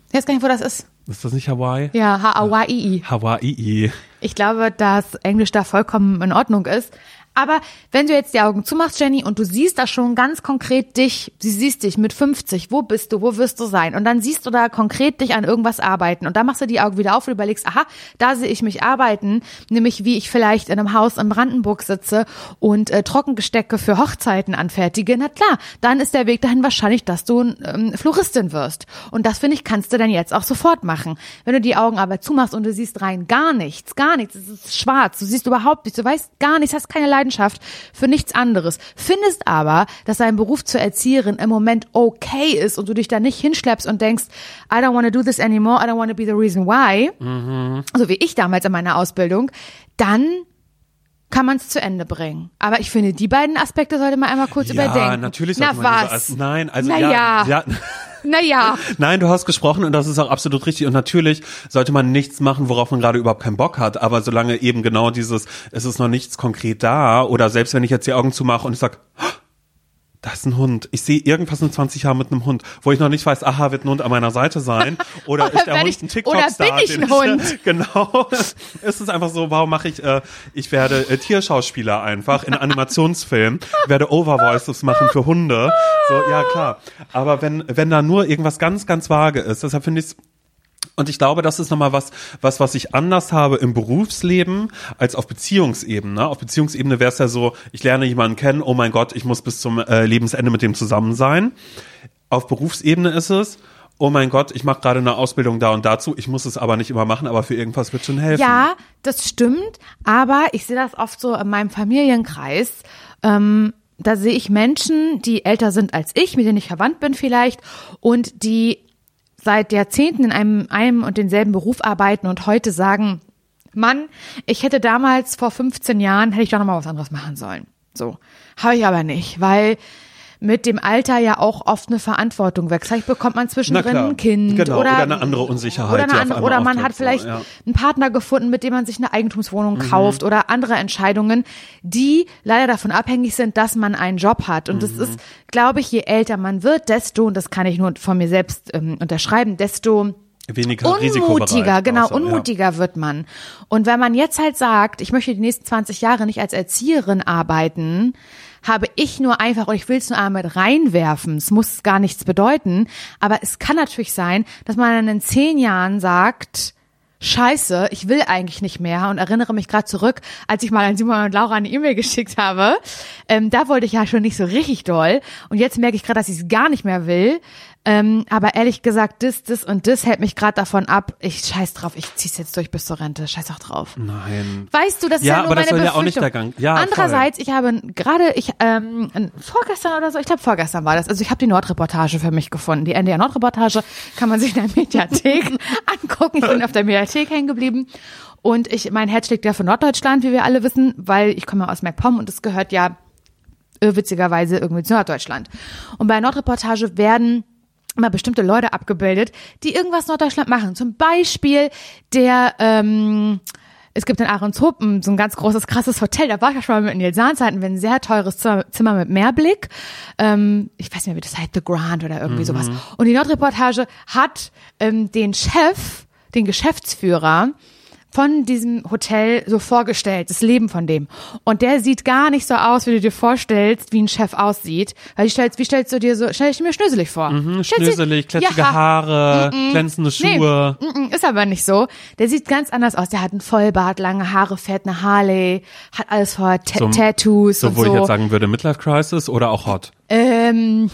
Ich weiß gar nicht, wo das ist. Ist das nicht Hawaii? Ja, Hawaii. Hawaii. Ich glaube, dass Englisch da vollkommen in Ordnung ist. Aber wenn du jetzt die Augen zumachst, Jenny, und du siehst da schon ganz konkret dich, sie siehst dich mit 50, wo bist du, wo wirst du sein? Und dann siehst du da konkret dich an irgendwas arbeiten. Und dann machst du die Augen wieder auf und überlegst, aha, da sehe ich mich arbeiten, nämlich wie ich vielleicht in einem Haus in Brandenburg sitze und äh, Trockengestecke für Hochzeiten anfertige. Na klar, dann ist der Weg dahin wahrscheinlich, dass du ähm, Floristin wirst. Und das, finde ich, kannst du dann jetzt auch sofort machen. Wenn du die Augen aber zumachst und du siehst rein gar nichts, gar nichts, es ist schwarz, du siehst überhaupt nichts, du weißt gar nichts, hast keine Leidenschaft für nichts anderes. Findest aber, dass dein Beruf zur Erzieherin im Moment okay ist und du dich da nicht hinschleppst und denkst, I don't want to do this anymore, I don't want to be the reason why, mhm. so wie ich damals in meiner Ausbildung, dann kann man es zu Ende bringen. Aber ich finde, die beiden Aspekte sollte man einmal kurz ja, überdenken. Ja, natürlich Na, man was? nein, also naja. ja, ja. Naja. Nein, du hast gesprochen und das ist auch absolut richtig. Und natürlich sollte man nichts machen, worauf man gerade überhaupt keinen Bock hat. Aber solange eben genau dieses, es ist noch nichts konkret da, oder selbst wenn ich jetzt die Augen zumache und ich sag, da ist ein Hund. Ich sehe irgendwas in 20 Jahren mit einem Hund, wo ich noch nicht weiß, aha, wird ein Hund an meiner Seite sein? Oder, [laughs] oder ist der Hund ich, ein TikTok-Star? Oder bin ich ein Hund? Ich, [laughs] genau. es ist einfach so, warum mache ich, äh, ich werde äh, Tierschauspieler einfach in Animationsfilmen, [laughs] werde Overvoices machen für Hunde. So, ja, klar. Aber wenn, wenn da nur irgendwas ganz, ganz vage ist, deshalb finde ich es und ich glaube, das ist nochmal was, was, was ich anders habe im Berufsleben als auf Beziehungsebene. Auf Beziehungsebene wäre es ja so, ich lerne jemanden kennen, oh mein Gott, ich muss bis zum äh, Lebensende mit dem zusammen sein. Auf Berufsebene ist es, oh mein Gott, ich mache gerade eine Ausbildung da und dazu, ich muss es aber nicht immer machen, aber für irgendwas wird schon helfen. Ja, das stimmt, aber ich sehe das oft so in meinem Familienkreis. Ähm, da sehe ich Menschen, die älter sind als ich, mit denen ich verwandt bin vielleicht, und die seit Jahrzehnten in einem, einem und denselben Beruf arbeiten und heute sagen, Mann, ich hätte damals vor 15 Jahren, hätte ich doch noch mal was anderes machen sollen. So. Habe ich aber nicht, weil mit dem Alter ja auch oft eine Verantwortung wächst. Vielleicht bekommt man zwischendrin ein Kind genau, oder, oder eine andere Unsicherheit. Oder, eine andere, oder man hat vielleicht ja. einen Partner gefunden, mit dem man sich eine Eigentumswohnung mhm. kauft oder andere Entscheidungen, die leider davon abhängig sind, dass man einen Job hat. Und mhm. das ist, glaube ich, je älter man wird, desto, und das kann ich nur von mir selbst ähm, unterschreiben, desto weniger unmutiger, genau, außer, unmutiger ja. wird man. Und wenn man jetzt halt sagt, ich möchte die nächsten 20 Jahre nicht als Erzieherin arbeiten, habe ich nur einfach, und ich will es nur einmal mit reinwerfen, es muss gar nichts bedeuten, aber es kann natürlich sein, dass man dann in zehn Jahren sagt, Scheiße, ich will eigentlich nicht mehr und erinnere mich gerade zurück, als ich mal an Simon und Laura eine E-Mail geschickt habe. Ähm, da wollte ich ja schon nicht so richtig doll und jetzt merke ich gerade, dass ich es gar nicht mehr will. Ähm, aber ehrlich gesagt, das, das und das hält mich gerade davon ab. Ich scheiß drauf, ich zieh's jetzt durch bis zur Rente. Scheiß auch drauf. Nein. Weißt du, das ist ja, nur aber meine das soll ja auch nicht der Gang. Ja, Andererseits, voll. ich habe gerade, ich ähm, vorgestern oder so, ich glaube vorgestern war das. Also ich habe die Nordreportage für mich gefunden. Die NDR Nordreportage [laughs] kann man sich in der Mediathek [laughs] angucken. Ich bin auf der Mediathek hängen geblieben. Und ich, mein Herz schlägt ja für Norddeutschland, wie wir alle wissen, weil ich komme aus MacPom und es gehört ja witzigerweise irgendwie zu Norddeutschland. Und bei Nordreportage werden immer bestimmte Leute abgebildet, die irgendwas Norddeutschland machen. Zum Beispiel der, ähm, es gibt in Ahrenshoop so ein ganz großes, krasses Hotel. Da war ich ja schon mal mit Nils Zahnzeiten, ein sehr teures Zimmer mit Meerblick. Ähm, ich weiß nicht mehr, wie das heißt, The Grand oder irgendwie mhm. sowas. Und die Nordreportage hat ähm, den Chef, den Geschäftsführer, von diesem Hotel so vorgestellt, das Leben von dem. Und der sieht gar nicht so aus, wie du dir vorstellst, wie ein Chef aussieht. Weil wie stellst, wie stellst du dir so, stell ich mir schnöselig vor. Mhm, schnöselig, kletschige ja, Haare, mm -mm, glänzende Schuhe. Nee, ist aber nicht so. Der sieht ganz anders aus. Der hat einen Vollbart, lange Haare, fährt eine Harley, hat alles vor, T so, Tattoos so, und wo so. ich jetzt sagen würde, Midlife Crisis oder auch Hot? Ähm,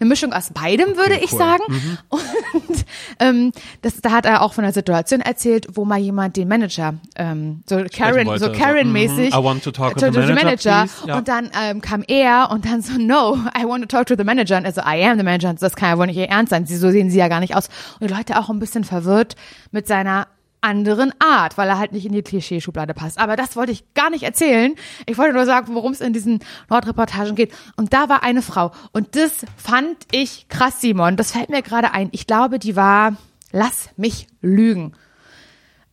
eine Mischung aus beidem, würde okay, ich sagen. Mhm. [laughs] Und ähm, das, da hat er auch von einer Situation erzählt, wo mal jemand den Manager, ähm, so Karen, wollte, so Karen-mäßig, so, mm, I want to talk to, to the manager. manager ja. Und dann ähm, kam er und dann so, no, I want to talk to the manager. Und er so, I am the manager. Und das kann ja wohl nicht ihr Ernst sein. Sie, so sehen sie ja gar nicht aus. Und die Leute auch ein bisschen verwirrt mit seiner anderen Art, weil er halt nicht in die Klischeeschublade passt. Aber das wollte ich gar nicht erzählen. Ich wollte nur sagen, worum es in diesen Nordreportagen geht. Und da war eine Frau. Und das fand ich krass, Simon. Das fällt mir gerade ein. Ich glaube, die war, lass mich lügen.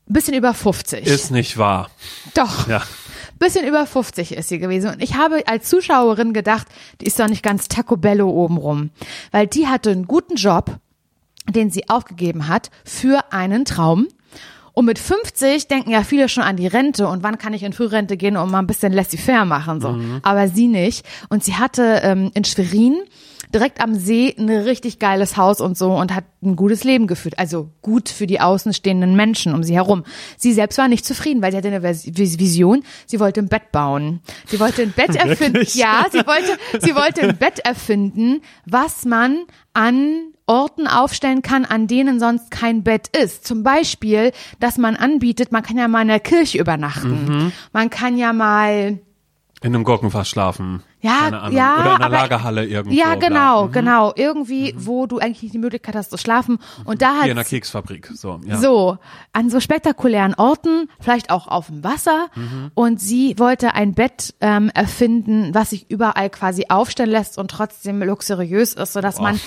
Bisschen über 50. Ist nicht wahr. Doch. Ja. Bisschen über 50 ist sie gewesen. Und ich habe als Zuschauerin gedacht, die ist doch nicht ganz Taco Bello obenrum. Weil die hatte einen guten Job, den sie aufgegeben hat für einen Traum Und mit 50 denken ja viele schon an die Rente und wann kann ich in Frührente gehen und mal ein bisschen laissez-faire machen, so. Aber sie nicht. Und sie hatte ähm, in Schwerin direkt am See ein richtig geiles Haus und so und hat ein gutes Leben geführt. Also gut für die außenstehenden Menschen um sie herum. Sie selbst war nicht zufrieden, weil sie hatte eine Vis- Vision. Sie wollte ein Bett bauen. Sie wollte ein Bett [laughs] erfinden. Wirklich? Ja, sie wollte, sie wollte ein Bett erfinden, was man an Orten aufstellen kann, an denen sonst kein Bett ist. Zum Beispiel, dass man anbietet, man kann ja mal in der Kirche übernachten. Man kann ja mal In einem Gurkenfass schlafen. ja, ja, Oder in einer Lagerhalle irgendwo. Ja, genau, Mhm. genau. Irgendwie, wo du eigentlich nicht die Möglichkeit hast zu schlafen. Und da Hier in hat Keksfabrik. So, ja. so an so spektakulären Orten, vielleicht auch auf dem Wasser. Mhm. Und sie wollte ein Bett ähm, erfinden, was sich überall quasi aufstellen lässt und trotzdem luxuriös ist, sodass man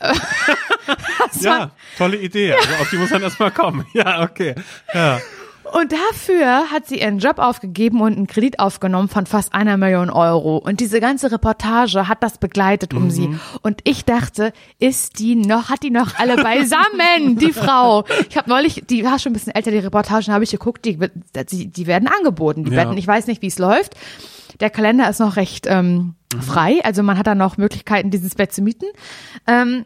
[laughs] [laughs] Ja, tolle Idee. Also auf die muss man erstmal kommen. [laughs] Ja, okay. Ja. Und dafür hat sie ihren Job aufgegeben und einen Kredit aufgenommen von fast einer Million Euro. Und diese ganze Reportage hat das begleitet um sie. Und ich dachte, ist die noch, hat die noch alle beisammen, die Frau? Ich habe neulich, die war schon ein bisschen älter, die Reportagen habe ich geguckt, die, die, die werden angeboten, die Ja. Betten. Ich weiß nicht, wie es läuft. Der Kalender ist noch recht ähm, frei, also man hat da noch Möglichkeiten, dieses Bett zu mieten. Ähm,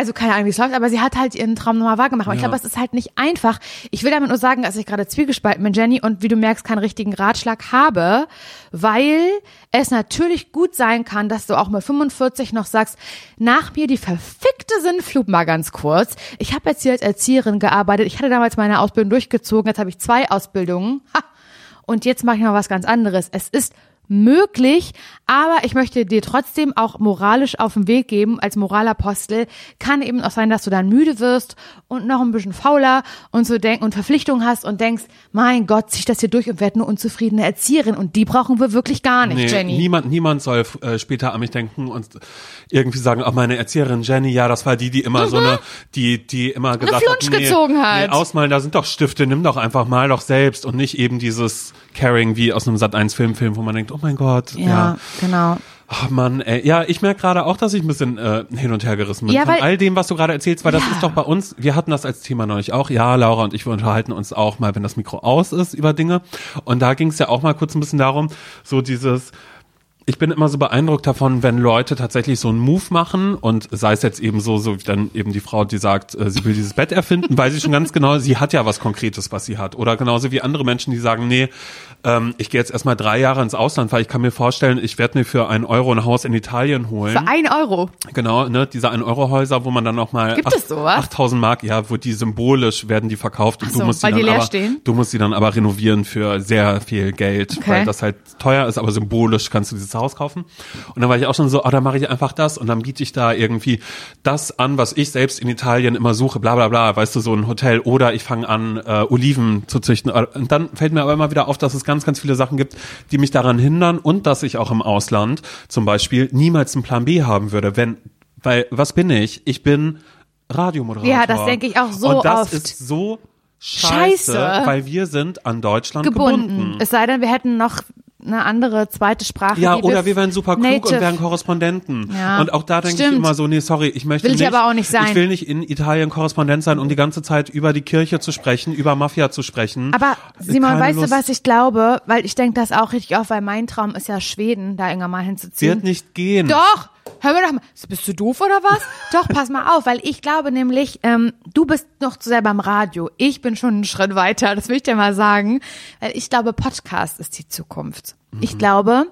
also keine Ahnung, wie es läuft, aber sie hat halt ihren Traum nochmal wahrgemacht. Und ich Ja. glaube, es ist halt nicht einfach. Ich will damit nur sagen, dass ich gerade zwiegespalten bin, Jenny, und wie du merkst, keinen richtigen Ratschlag habe, weil es natürlich gut sein kann, dass du auch mit 45 noch sagst, nach mir die verfickte Sinnflug mal ganz kurz. Ich habe jetzt hier als Erzieherin gearbeitet. Ich hatte damals meine Ausbildung durchgezogen. Jetzt habe ich zwei Ausbildungen. Ha! Und jetzt mache ich mal was ganz anderes. Es ist möglich, aber ich möchte dir trotzdem auch moralisch auf den Weg geben, als Moralapostel. Kann eben auch sein, dass du dann müde wirst und noch ein bisschen fauler und so denken und Verpflichtungen hast und denkst, mein Gott, zieh ich das hier durch und werde eine unzufriedene Erzieherin und die brauchen wir wirklich gar nicht, Nee, Jenny. niemand, niemand soll äh, später an mich denken und irgendwie sagen, ach, meine Erzieherin Jenny, ja, das war die, die immer so eine, die, die immer gesagt hat, Flunsch gezogen hat. Nee, ausmalen, da sind doch Stifte, nimm doch einfach mal doch selbst und nicht eben dieses Caring wie aus einem Sat 1 Filmfilm, wo man denkt, oh mein Gott, ja. ja, genau. Ach Mann, ey. Ja, ich merke gerade auch, dass ich ein bisschen äh, hin und her gerissen bin Ja, von all dem, was du gerade erzählst, weil das Ja. ist doch bei uns, wir hatten das als Thema neulich auch. Ja, Laura und ich, wir unterhalten uns auch mal, wenn das Mikro aus ist, über Dinge. Und da ging es ja auch mal kurz ein bisschen darum, so dieses, ich bin immer so beeindruckt davon, wenn Leute tatsächlich so einen Move machen und sei es jetzt eben so, so wie dann eben die Frau, die sagt, äh, sie will dieses Bett erfinden, weil sie schon ganz genau, sie hat ja was Konkretes, was sie hat. Oder genauso wie andere Menschen, die sagen, nee, ähm, ich gehe jetzt erstmal drei Jahre ins Ausland, weil ich kann mir vorstellen, ich werde mir für einen Euro ein Haus in Italien holen. Für ein Euro. Genau, ne, diese 1-Euro-Häuser, wo man dann noch mal Gibt es sowas? 8000 Mark, ja, wo die symbolisch werden die verkauft und so, du musst weil die die dann leer aber, stehen? du musst die dann aber renovieren für sehr viel Geld, Okay. weil das halt teuer ist, aber symbolisch kannst du dieses Haus kaufen. Und dann war ich auch schon so, ah, dann mache ich einfach das und dann biete ich da irgendwie das an, was ich selbst in Italien immer suche, bla bla bla, weißt du, so ein Hotel oder ich fange an, äh, Oliven zu züchten. Und dann fällt mir aber immer wieder auf, dass es ganz, ganz viele Sachen gibt, die mich daran hindern und dass ich auch im Ausland zum Beispiel niemals einen Plan B haben würde, wenn, weil, was bin ich? Ich bin Radiomoderator. Ja, das denke ich auch so Und das oft. ist so scheiße, Scheiße. weil wir sind an Deutschland Gebunden. gebunden. Es sei denn, wir hätten noch eine andere zweite Sprache. Ja, oder wir wären super klug native- und wären Korrespondenten. Ja, und auch da denke ich immer so, nee, sorry, ich möchte Will ich nicht. aber auch nicht sein. Ich will nicht in Italien Korrespondent sein, um die ganze Zeit über die Kirche zu sprechen, über Mafia zu sprechen. Aber Simon, Keine weißt Lust. du, was ich glaube? Weil ich denke das auch richtig auf, weil mein Traum ist ja Schweden, da irgendwann mal hinzuziehen. Wird nicht gehen. Doch, hör mir doch mal. Bist du doof oder was? [laughs] doch, pass mal auf, weil ich glaube nämlich, ähm, du bist noch zu sehr beim Radio. Ich bin schon einen Schritt weiter, das will ich dir mal sagen. Weil ich glaube, Podcast ist die Zukunft. Ich glaube,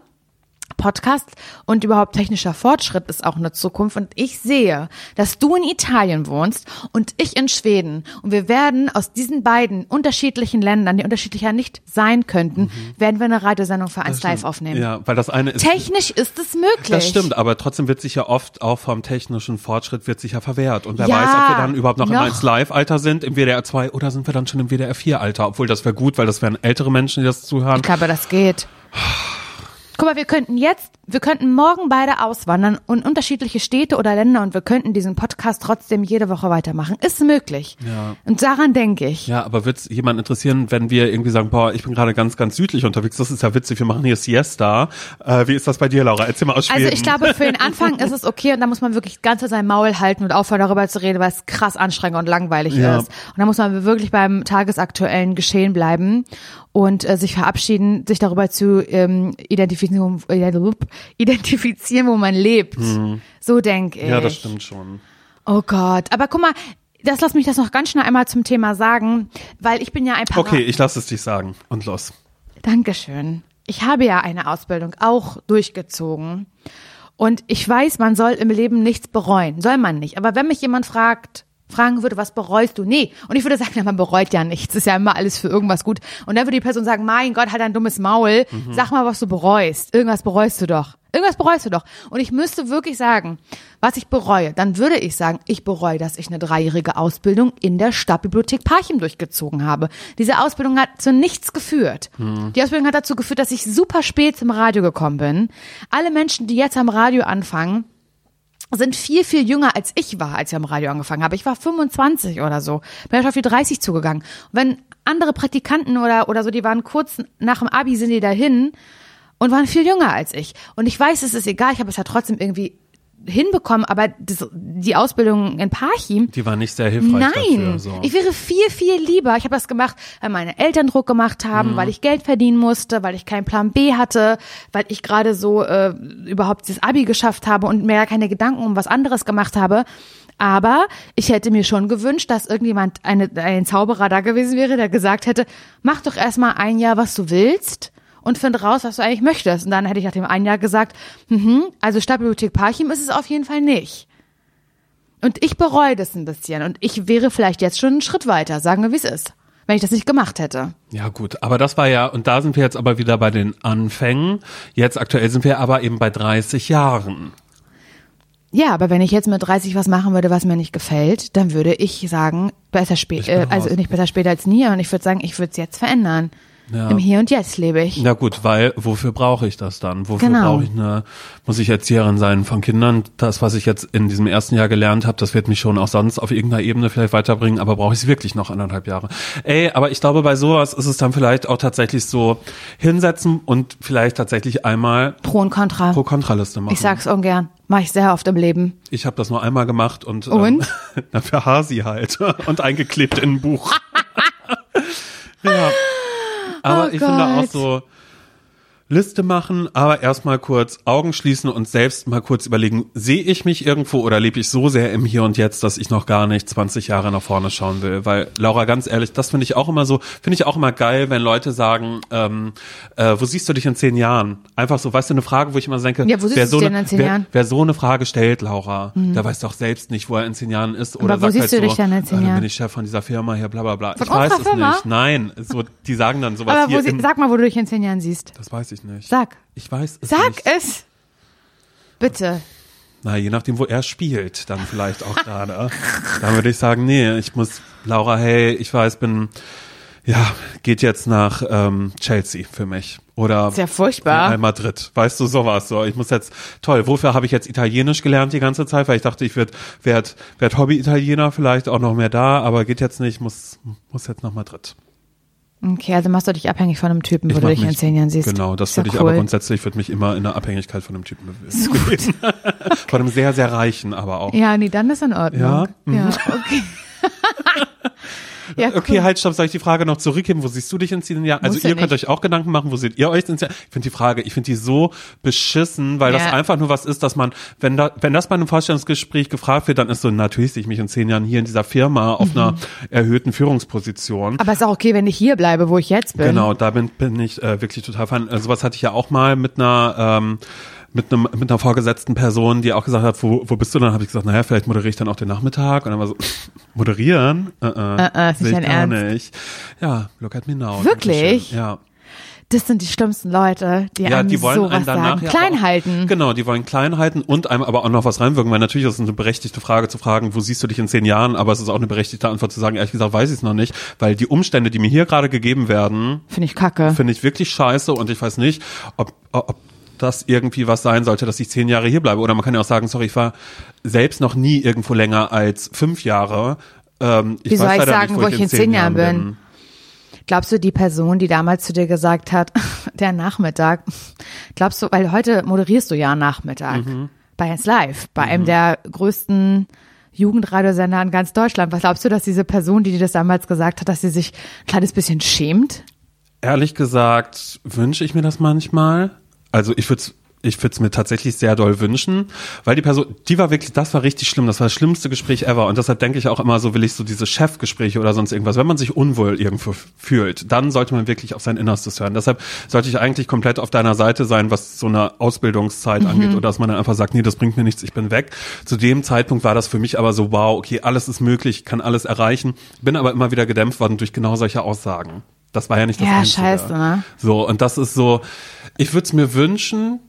Podcast und überhaupt technischer Fortschritt ist auch eine Zukunft. Und ich sehe, dass du in Italien wohnst und ich in Schweden. Und wir werden aus diesen beiden unterschiedlichen Ländern, die unterschiedlicher nicht sein könnten, werden wir eine Radiosendung für eins live aufnehmen. Ja, weil das eine ist. Technisch ist es möglich. Das stimmt, aber trotzdem wird sich ja oft auch vom technischen Fortschritt wird sich ja verwehrt. Und wer Ja, weiß, ob wir dann überhaupt noch, im noch. 1 Live-Alter sind, im WDR 2 oder sind wir dann schon im WDR 4-Alter. Obwohl das wäre gut, weil das wären ältere Menschen, die das zuhören. Ich glaube, das geht. [sighs] Guck mal, wir könnten jetzt, wir könnten morgen beide auswandern und unterschiedliche Städte oder Länder und wir könnten diesen Podcast trotzdem jede Woche weitermachen. Ist möglich. Ja. Und daran denke ich. Ja, aber wird es jemand interessieren, wenn wir irgendwie sagen, boah, ich bin gerade ganz, ganz südlich unterwegs, das ist ja witzig, wir machen hier Siesta. Äh, wie ist das bei dir, Laura? Erzähl mal aus Schweden. Also ich glaube, für den Anfang ist es okay und da muss man wirklich ganz sein Maul halten und aufhören darüber zu reden, weil es krass anstrengend und langweilig Ja. ist. Und da muss man wirklich beim tagesaktuellen Geschehen bleiben und äh, sich verabschieden, sich darüber zu ähm, identifizieren, identifizieren, wo man lebt. So denke ich. Mhm. ja, das stimmt schon. Oh Gott, aber guck mal, das lass mich das noch ganz schnell einmal zum Thema sagen, weil ich bin ja ein Para Okay, ich lasse es dich sagen. Und los. Dankeschön. Ich habe ja eine Ausbildung auch durchgezogen. Und ich weiß, man soll im Leben nichts bereuen. Soll man nicht. Aber wenn mich jemand fragt, fragen würde, was bereust du? Nee. Und ich würde sagen, ja, man bereut ja nichts. Ist ja immer alles für irgendwas gut. Und dann würde die Person sagen, mein Gott, halt ein dummes Maul. Sag mal, was du bereust. Irgendwas bereust du doch. Irgendwas bereust du doch. Und ich müsste wirklich sagen, was ich bereue. Dann würde ich sagen, ich bereue, dass ich eine dreijährige Ausbildung in der Stadtbibliothek Parchim durchgezogen habe. Diese Ausbildung hat zu nichts geführt. Die Ausbildung hat dazu geführt, dass ich super spät zum Radio gekommen bin. Alle Menschen, die jetzt am Radio anfangen, sind viel, viel jünger als ich war, als ich am Radio angefangen habe. Ich war 25 oder so. Bin auf die 30 zugegangen. Und wenn andere Praktikanten oder, oder so, die waren kurz nach dem Abi, sind die dahin und waren viel jünger als ich. Und ich weiß, es ist egal, ich habe es ja trotzdem irgendwie hinbekommen, aber das, die Ausbildung in Parchim, Die war nicht sehr hilfreich Nein, dafür. So. ich wäre viel, viel lieber. Ich habe das gemacht, weil meine Eltern Druck gemacht Mhm. haben, weil ich Geld verdienen musste, weil ich keinen Plan B hatte, weil ich gerade so äh, überhaupt das Abi geschafft habe und mir keine Gedanken um was anderes gemacht habe. Aber ich hätte mir schon gewünscht, dass irgendjemand, eine, ein Zauberer da gewesen wäre, der gesagt hätte, mach doch erstmal ein Jahr, was du willst und find raus, was du eigentlich möchtest. Und dann hätte ich nach dem ein Jahr gesagt, mhm, also Stadtbibliothek Parchim ist es auf jeden Fall nicht. Und ich bereue das ein bisschen. Und ich wäre vielleicht jetzt schon einen Schritt weiter, sagen wir, wie es ist, wenn ich das nicht gemacht hätte. Ja gut, aber das war ja, und da sind wir jetzt aber wieder bei den Anfängen. Jetzt aktuell sind wir aber eben bei 30 Jahren. Ja, aber wenn ich jetzt mit 30 was machen würde, was mir nicht gefällt, dann würde ich sagen, besser spät, äh, also nicht besser später als nie. Und ich würde sagen, ich würde es jetzt verändern. Ja. Im Hier und Jetzt lebe ich. Na gut, weil wofür brauche ich das dann? Wofür Genau. brauche ich eine, muss ich Erzieherin sein von Kindern? Das, was ich jetzt in diesem ersten Jahr gelernt habe, das wird mich schon auch sonst auf irgendeiner Ebene vielleicht weiterbringen, aber brauche ich es wirklich noch anderthalb Jahre? Ey, aber ich glaube, bei sowas ist es dann vielleicht auch tatsächlich so hinsetzen und vielleicht tatsächlich einmal Pro und Contra. Pro-Kontra-Liste machen. Ich sag's ungern. Mache ich sehr oft im Leben. Ich habe das nur einmal gemacht und, Und? Ähm, [laughs] na, für Hasi halt [laughs] und eingeklebt in ein Buch. [laughs] ja. Aber Oh ich finde auch Gott. so Liste machen, aber erstmal kurz Augen schließen und selbst mal kurz überlegen, sehe ich mich irgendwo oder lebe ich so sehr im Hier und Jetzt, dass ich noch gar nicht 20 Jahre nach vorne schauen will? Weil, Laura, ganz ehrlich, das finde ich auch immer so, finde ich auch immer geil, wenn Leute sagen, ähm, äh, wo siehst du dich in zehn Jahren? Einfach so, weißt du, eine Frage, wo ich immer denke, Ja, wer so eine, denn in zehn wer, Jahren? Mhm. Wer so eine Frage stellt, Laura, der weiß doch selbst nicht, wo er in zehn Jahren ist. Oder Aber wo sagt siehst halt du so, dich denn in zehn äh, dann Jahren? bin ich Chef von dieser Firma hier, bla bla bla. Von ich weiß es Firma? nicht. Nein, so, die sagen dann sowas Aber hier sie, im, sag mal, wo du dich in zehn Jahren siehst. Das weiß ich nicht. Sag. Ich weiß es Sag nicht. es. Bitte. Na, je nachdem, wo er spielt, dann vielleicht auch gerade. Dann würde ich sagen, nee, ich muss, Laura, hey, ich weiß, bin, ja, geht jetzt nach ähm, Chelsea für mich. Oder Ist ja furchtbar. Real Madrid. Weißt du, sowas. So, ich muss jetzt, toll, wofür habe ich jetzt Italienisch gelernt die ganze Zeit? Weil ich dachte, ich werd, werd, werd Hobby-Italiener, vielleicht auch noch mehr da, aber geht jetzt nicht, muss, muss jetzt nach Madrid. Okay, also machst du dich abhängig von einem Typen, wo Ich du dich in mich- zehn Jahren siehst. Genau, das ja würde ich cool. aber grundsätzlich, würde mich immer in der Abhängigkeit von einem Typen bewegen. [laughs] Von einem sehr, sehr reichen aber auch. Ja, nee, dann ist in Ordnung. Ja? Mhm. Ja, okay. [laughs] ja, Okay, cool. halt, stopp, soll ich die Frage noch zurückgeben? Wo siehst du dich in zehn Jahren? Also ihr könnt nicht. euch auch Gedanken machen, wo seht ihr euch in zehn Jahren? Ich finde die Frage, ich finde die so beschissen, weil das Ja. einfach nur was ist, dass man, wenn da, wenn das bei einem Vorstellungsgespräch gefragt wird, dann ist so, natürlich sehe ich mich in zehn Jahren hier in dieser Firma auf einer erhöhten Führungsposition. Mhm. Aber ist auch okay, wenn ich hier bleibe, wo ich jetzt bin. Genau, da bin, bin ich äh, wirklich total fan. Äh, sowas hatte ich ja auch mal mit einer ähm, mit einem mit einer vorgesetzten Person, die auch gesagt hat, wo, wo bist du? Dann habe ich gesagt, naja, vielleicht moderiere ich dann auch den Nachmittag. Und dann war so, [laughs] moderieren? Äh, äh, äh, ist nicht will ich gar Ernst. nicht. Ja, look at me now. Wirklich? Ja. Das sind die schlimmsten Leute, die Ja, einem die wollen sowas einen danach sagen. ja Klein halten. Genau, die wollen klein halten und einem aber auch noch was reinwirken, weil natürlich ist es eine berechtigte Frage zu fragen, wo siehst du dich in zehn Jahren, aber es ist auch eine berechtigte Antwort zu sagen, ehrlich gesagt weiß ich es noch nicht, weil die Umstände, die mir hier gerade gegeben werden, Finde ich kacke. finde ich wirklich scheiße und ich weiß nicht, ob, ob dass irgendwie was sein sollte, dass ich zehn Jahre hier bleibe. Oder man kann ja auch sagen, sorry, ich war selbst noch nie irgendwo länger als fünf Jahre. Ähm, ich Wie soll ich sagen, nicht, wo, ich in zehn Jahren bin? bin? Glaubst du, die Person, die damals zu dir gesagt hat, [laughs] der Nachmittag, glaubst du, weil heute moderierst du ja Nachmittag mhm. bei 1 Live, bei mhm. einem der größten Jugendradiosender in ganz Deutschland. Was glaubst du, dass diese Person, die dir das damals gesagt hat, dass sie sich ein kleines bisschen schämt? Ehrlich gesagt wünsche ich mir das manchmal. Also ich würde ich würde es mir tatsächlich sehr doll wünschen, weil die Person, die war wirklich, das war richtig schlimm, das war das schlimmste Gespräch ever und deshalb denke ich auch immer so, will ich so diese Chefgespräche oder sonst irgendwas, wenn man sich unwohl irgendwo fühlt, dann sollte man wirklich auf sein Innerstes hören. Deshalb sollte ich eigentlich komplett auf deiner Seite sein, was so eine Ausbildungszeit mhm. angeht oder dass man dann einfach sagt, nee, das bringt mir nichts, ich bin weg. Zu dem Zeitpunkt war das für mich aber so, wow, okay, alles ist möglich, kann alles erreichen, bin aber immer wieder gedämpft worden durch genau solche Aussagen. Das war ja nicht das Ja, Einzige. scheiße, ne? So, und das ist so, ich würde es mir wünschen,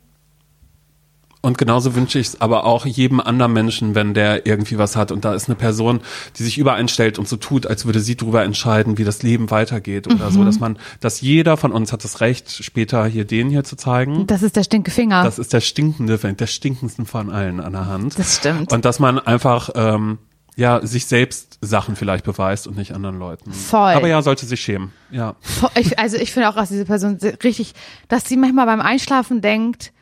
und genauso wünsche ich es aber auch jedem anderen Menschen, wenn der irgendwie was hat und da ist eine Person, die sich übereinstellt und so tut, als würde sie darüber entscheiden, wie das Leben weitergeht oder mhm. so, dass man, dass jeder von uns hat das Recht, später hier den hier zu zeigen. Das ist der Stinkefinger. Das ist der stinkende, der stinkendsten von allen an der Hand. Das stimmt. Und dass man einfach ähm, ja, sich selbst Sachen vielleicht beweist und nicht anderen Leuten. Voll. Aber ja, sollte sich schämen. Ja. Ich, also ich finde auch, dass diese Person richtig, dass sie manchmal beim Einschlafen denkt,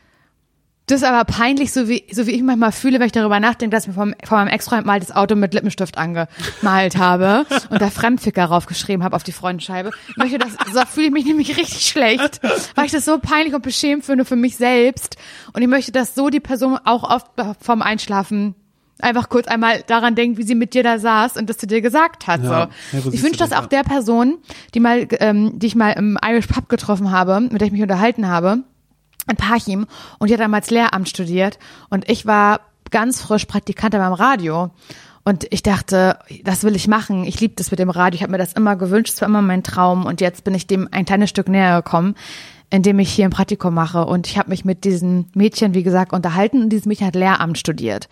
das ist aber peinlich, so wie, so wie ich manchmal fühle, wenn ich darüber nachdenke, dass ich mir vom, von meinem Ex-Freund mal das Auto mit Lippenstift angemalt habe [laughs] und da Fremdficker raufgeschrieben habe auf die Freundscheibe. Ich möchte das, so fühle ich mich nämlich richtig schlecht, weil ich das so peinlich und beschämt finde für mich selbst. Und ich möchte, dass so die Person auch oft vom Einschlafen einfach kurz einmal daran denkt, wie sie mit dir da saß und das zu dir gesagt hat. Ja, so. Ich wünsche das auch der Person, die mal, ähm, die ich mal im Irish Pub getroffen habe, mit der ich mich unterhalten habe in Parchim und die hat damals Lehramt studiert und ich war ganz frisch Praktikantin beim Radio. Und ich dachte, das will ich machen. Ich liebe das mit dem Radio. Ich habe mir das immer gewünscht, es war immer mein Traum. Und jetzt bin ich dem ein kleines Stück näher gekommen, indem ich hier ein Praktikum mache. Und ich habe mich mit diesem Mädchen, wie gesagt, unterhalten. Und dieses Mädchen hat Lehramt studiert.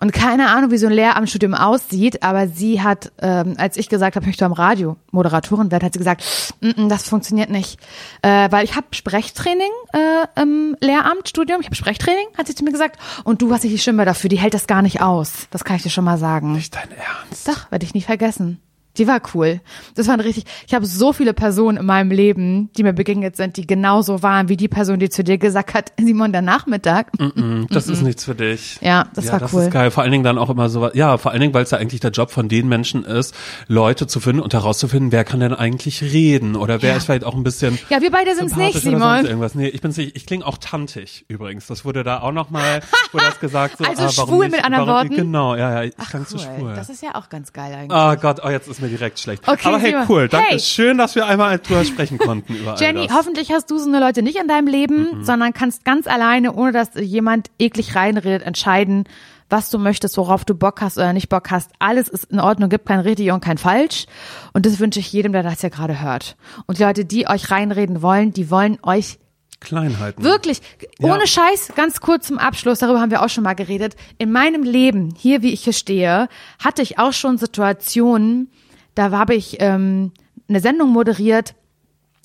Und keine Ahnung, wie so ein Lehramtsstudium aussieht, aber sie hat, ähm, als ich gesagt habe, ich möchte am Radio Moderatorin werden, hat sie gesagt, mm -mm, das funktioniert nicht, äh, weil ich habe Sprechtraining äh, im Lehramtsstudium, ich habe Sprechtraining, hat sie zu mir gesagt, und du hast nicht die Stimme dafür, die hält das gar nicht aus. Das kann ich dir schon mal sagen. Nicht dein Ernst? Doch, werde ich nie vergessen. Die war cool. Das war richtig. Ich habe so viele Personen in meinem Leben, die mir begegnet sind, die genauso waren wie die Person, die zu dir gesagt hat, [laughs] Simon, der Nachmittag. Mm -mm, das mm ist nichts für dich. Ja, das ja, war das cool. Das ist geil. Vor allen Dingen dann auch immer so, ja, vor allen Dingen, weil es ja eigentlich der Job von den Menschen ist, Leute zu finden und herauszufinden, wer kann denn eigentlich reden oder wer ja. ist vielleicht auch ein bisschen. Ja, wir beide sind es nicht, Simon. Irgendwas. Nee, ich bin nicht, ich klinge auch tantig übrigens. Das wurde da auch nochmal, wurde das gesagt. So, also ah, schwul nicht, mit anderen warum, Worten. Genau, ja, ja, ich Ach, klang cool. zu schwul. Das ist ja auch ganz geil eigentlich. Oh Gott, oh, jetzt ist mir direkt schlecht. Okay. Aber hey, cool. Danke. Hey. Schön, dass wir einmal drüber sprechen konnten über Jenny, hoffentlich hast du so eine Leute nicht in deinem Leben, mhm. sondern kannst ganz alleine, ohne dass jemand eklig reinredet, entscheiden, was du möchtest, worauf du Bock hast oder nicht Bock hast. Alles ist in Ordnung, gibt kein richtig und kein falsch. Und das wünsche ich jedem, der das ja gerade hört. Und die Leute, die euch reinreden wollen, die wollen euch Kleinheiten. Wirklich, ohne ja. Scheiß, ganz kurz zum Abschluss, darüber haben wir auch schon mal geredet. In meinem Leben, hier wie ich hier stehe, hatte ich auch schon Situationen, da habe ich ähm, eine Sendung moderiert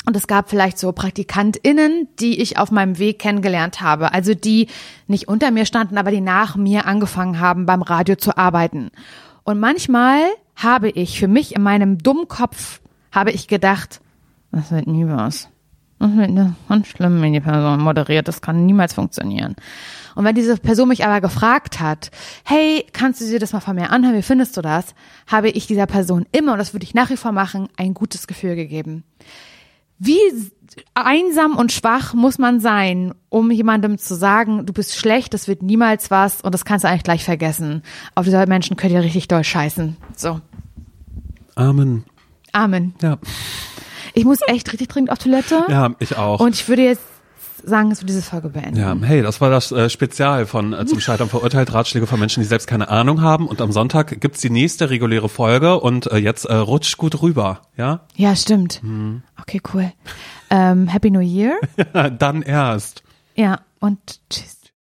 und es gab vielleicht so PraktikantInnen, die ich auf meinem Weg kennengelernt habe. Also die nicht unter mir standen, aber die nach mir angefangen haben, beim Radio zu arbeiten. Und manchmal habe ich für mich in meinem Dummkopf habe ich gedacht, das wird nie was. Das wird ganz schlimm, wenn die Person moderiert. Das kann niemals funktionieren. Und wenn diese Person mich aber gefragt hat, hey, kannst du dir das mal von mir anhören, wie findest du das? Habe ich dieser Person immer, und das würde ich nach wie vor machen, ein gutes Gefühl gegeben. Wie einsam und schwach muss man sein, um jemandem zu sagen, du bist schlecht, das wird niemals was und das kannst du eigentlich gleich vergessen. Auf diese Menschen könnt ihr richtig doll scheißen. So. Amen. Amen. Ja. Ich muss echt richtig dringend auf Toilette. Ja, ich auch. Und ich würde jetzt sagen, dass wir diese Folge beenden. Ja, hey, das war das äh, Spezial von äh, Zum Scheitern verurteilt, Ratschläge von Menschen, die selbst keine Ahnung haben. Und am Sonntag gibt's die nächste reguläre Folge und äh, jetzt äh, rutscht gut rüber, ja? Ja, stimmt. Mhm. Okay, cool. Ähm, Happy New Year. [laughs] Dann erst. Ja, und tschüss.